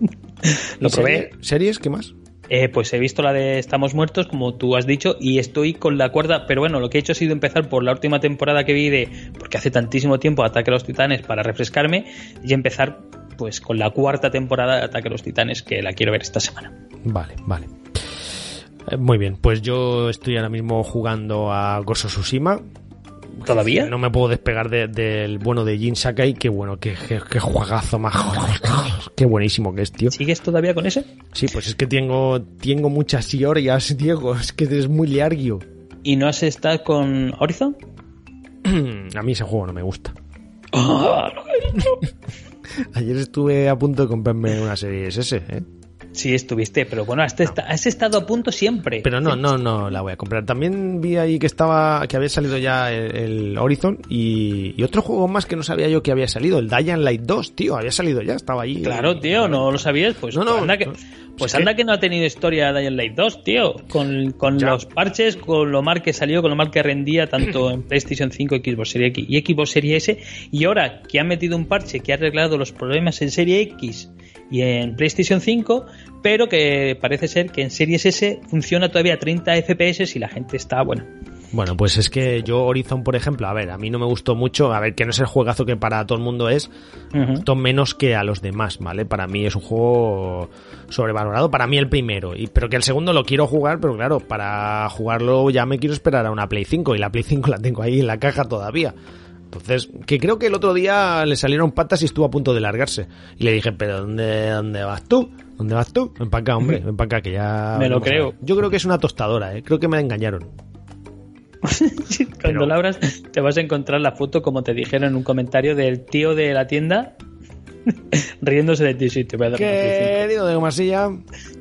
(laughs) Lo ¿Y probé. serie- ¿Series? ¿Qué más? Eh, pues he visto la de Estamos Muertos, como tú has dicho, y estoy con la cuerda. Pero bueno, lo que he hecho ha sido empezar por la última temporada que vi de. Porque hace tantísimo tiempo Ataque a los Titanes para refrescarme, y empezar pues con la cuarta temporada de Ataque a los Titanes, que la quiero ver esta semana. Vale, vale. Eh, Muy bien, pues yo estoy ahora mismo jugando a of Tsushima. ¿Todavía? No me puedo despegar de- del bueno de Jin Sakai. Qué bueno, qué, qué, qué juegazo más. Qué buenísimo que es, tío. ¿Sigues todavía con ese? Sí, pues es que tengo, tengo muchas horas, Diego. Es que es muy largo. ¿Y no has estado con Horizon? (clears throat) A mí ese juego no me gusta. Ah. (laughs) Ayer estuve a punto de comprarme una serie SS, ¿eh? Sí, estuviste, pero bueno, has, has estado a punto siempre. Pero no, no, no la voy a comprar. También vi ahí que estaba, que había salido ya el, el Horizon y, y otro juego más que no sabía yo que había salido, el Dying Light 2, tío, había salido ya, estaba ahí. Claro, tío, ¿no lo sabías? Pues No, no, anda que, no, pues es anda que- no ha tenido historia Dying Light 2, tío. Con, los parches, con lo mal que salió, con lo mal que rendía tanto (clears throat) en PlayStation 5, Xbox Series X y Xbox Series S. Y ahora que han metido un parche que ha arreglado los problemas en Serie X y en PlayStation 5, pero que parece ser que en Series S funciona todavía a 30 FPS y la gente está, bueno, Bueno, pues es que yo Horizon, por ejemplo, a ver, a mí no me gustó mucho, a ver, que no es el juegazo que para todo el mundo es, esto menos que a los demás, ¿vale? Para mí es un juego sobrevalorado, para mí el primero, y, pero que el segundo lo quiero jugar, pero claro, para jugarlo ya me quiero esperar a una Play 5, y la Play 5 la tengo ahí en la caja todavía. Entonces, que creo que el otro día le salieron patas y estuvo a punto de largarse. Y le dije, pero ¿dónde, dónde vas tú? ¿Dónde vas tú? Ven para acá, hombre, ven para acá, que ya... Me lo creo. Yo creo que es una tostadora, ¿eh? Creo que me la engañaron. (laughs) Cuando Pero- la abras, te vas a encontrar la foto, como te dijeron en un comentario, del tío de la tienda (laughs) riéndose de ti. Sí, te voy a dar. Querido de Gomasilla,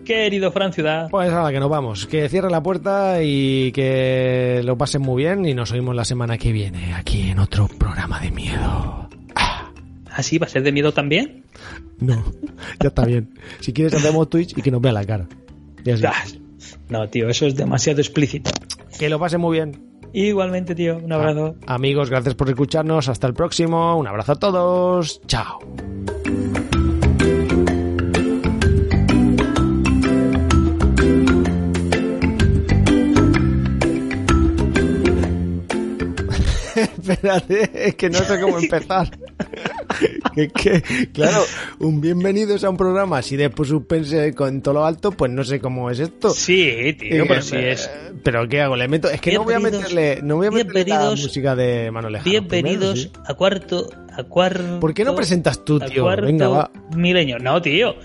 Querido Fran Ciudad, pues a la que nos vamos. Que cierre la puerta y que lo pasen muy bien y nos oímos la semana que viene aquí en otro programa de miedo. ¿así va a ser de miedo también? No, ya está bien. Si quieres hacemos Twitch y que nos vea la cara. Y así. Ah, No, tío, eso es demasiado explícito. Que lo pasen muy bien. Igualmente, tío, un abrazo. Amigos, gracias por escucharnos. Hasta el próximo. Un abrazo a todos. Chao. (laughs) Espérate, es que no sé cómo (laughs) empezar. Que, que, claro, un bienvenidos a un programa así de pues, suspense con todo lo alto, pues no sé cómo es esto. Sí, tío, Eh, pero sí es. eh, Pero ¿qué hago? Le meto. Es que no voy a meterle. No voy a meterle la música de Manuel Lejano. Bienvenidos Primero, a cuarto, a cuarto. ¿Por qué no presentas tú, tío? Venga, va. Milenio. No, tío.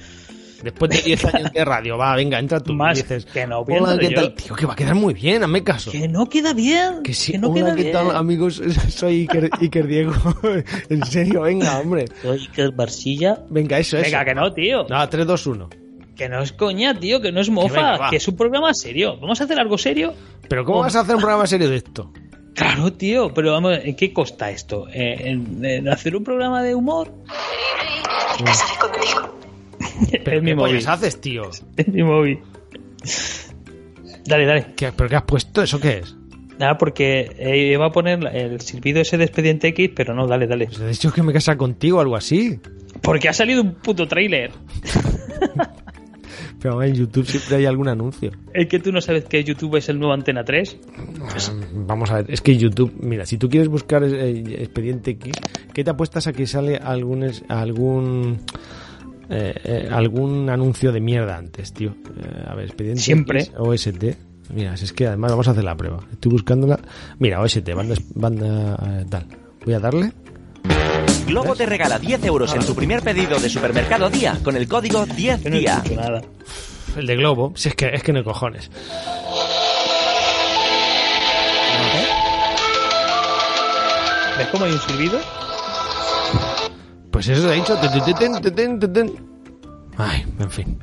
Después de 10 años de radio, va, venga, entra tú. Más y dices, que no, Hola, entrar ¿qué yo". tal? Tío, que va a quedar muy bien, hazme caso. Que no queda bien. Que sí, que no hola, queda ¿qué bien. tal, amigos? (laughs) Soy Iker, Iker Diego. (laughs) en serio, venga, hombre. Soy Iker Barsilla. Venga, eso, eso. Venga, que no, tío. No, 3, 2, 1. Que no es coña, tío, que no es mofa, venga, que es un programa serio. ¿Vamos a hacer algo serio? Pero ¿cómo Oh. vas a hacer un programa serio de esto? Claro, tío, pero vamos, ¿en qué costa esto? ¿En, en- en hacer un programa de humor? Casaré contigo. (laughs) es mi ¿Qué móvil. pollas haces, tío? (laughs) Es mi móvil. Dale, dale. ¿Qué, ¿Pero qué has puesto? ¿Eso qué es? Nada, porque eh, iba a poner el silbido ese de Expediente X, pero no, dale, dale. Pues he dicho que me casa contigo o algo así. Porque ha salido un puto tráiler. (laughs) Pero en YouTube siempre hay algún anuncio. Es que tú no sabes que YouTube es el nuevo Antena 3. Mm, Vamos a ver, es que YouTube, mira, si tú quieres buscar eh, Expediente X, ¿qué te apuestas a que sale algún algún eh, eh, algún anuncio de mierda antes, tío? Eh, a ver, Expediente Siempre. OST. Mira, si es que además vamos a hacer la prueba. Estoy buscándola. Mira, OST, banda, banda eh, tal. Voy a darle. Globo te regala 10 euros en tu primer pedido de supermercado día con el código Yo no 10día. escucho nada. El de Globo. Si es que es que no hay cojones. ¿Ves cómo hay un silbido? Pues eso dicho. Ten, ten, ten. Ay, en fin.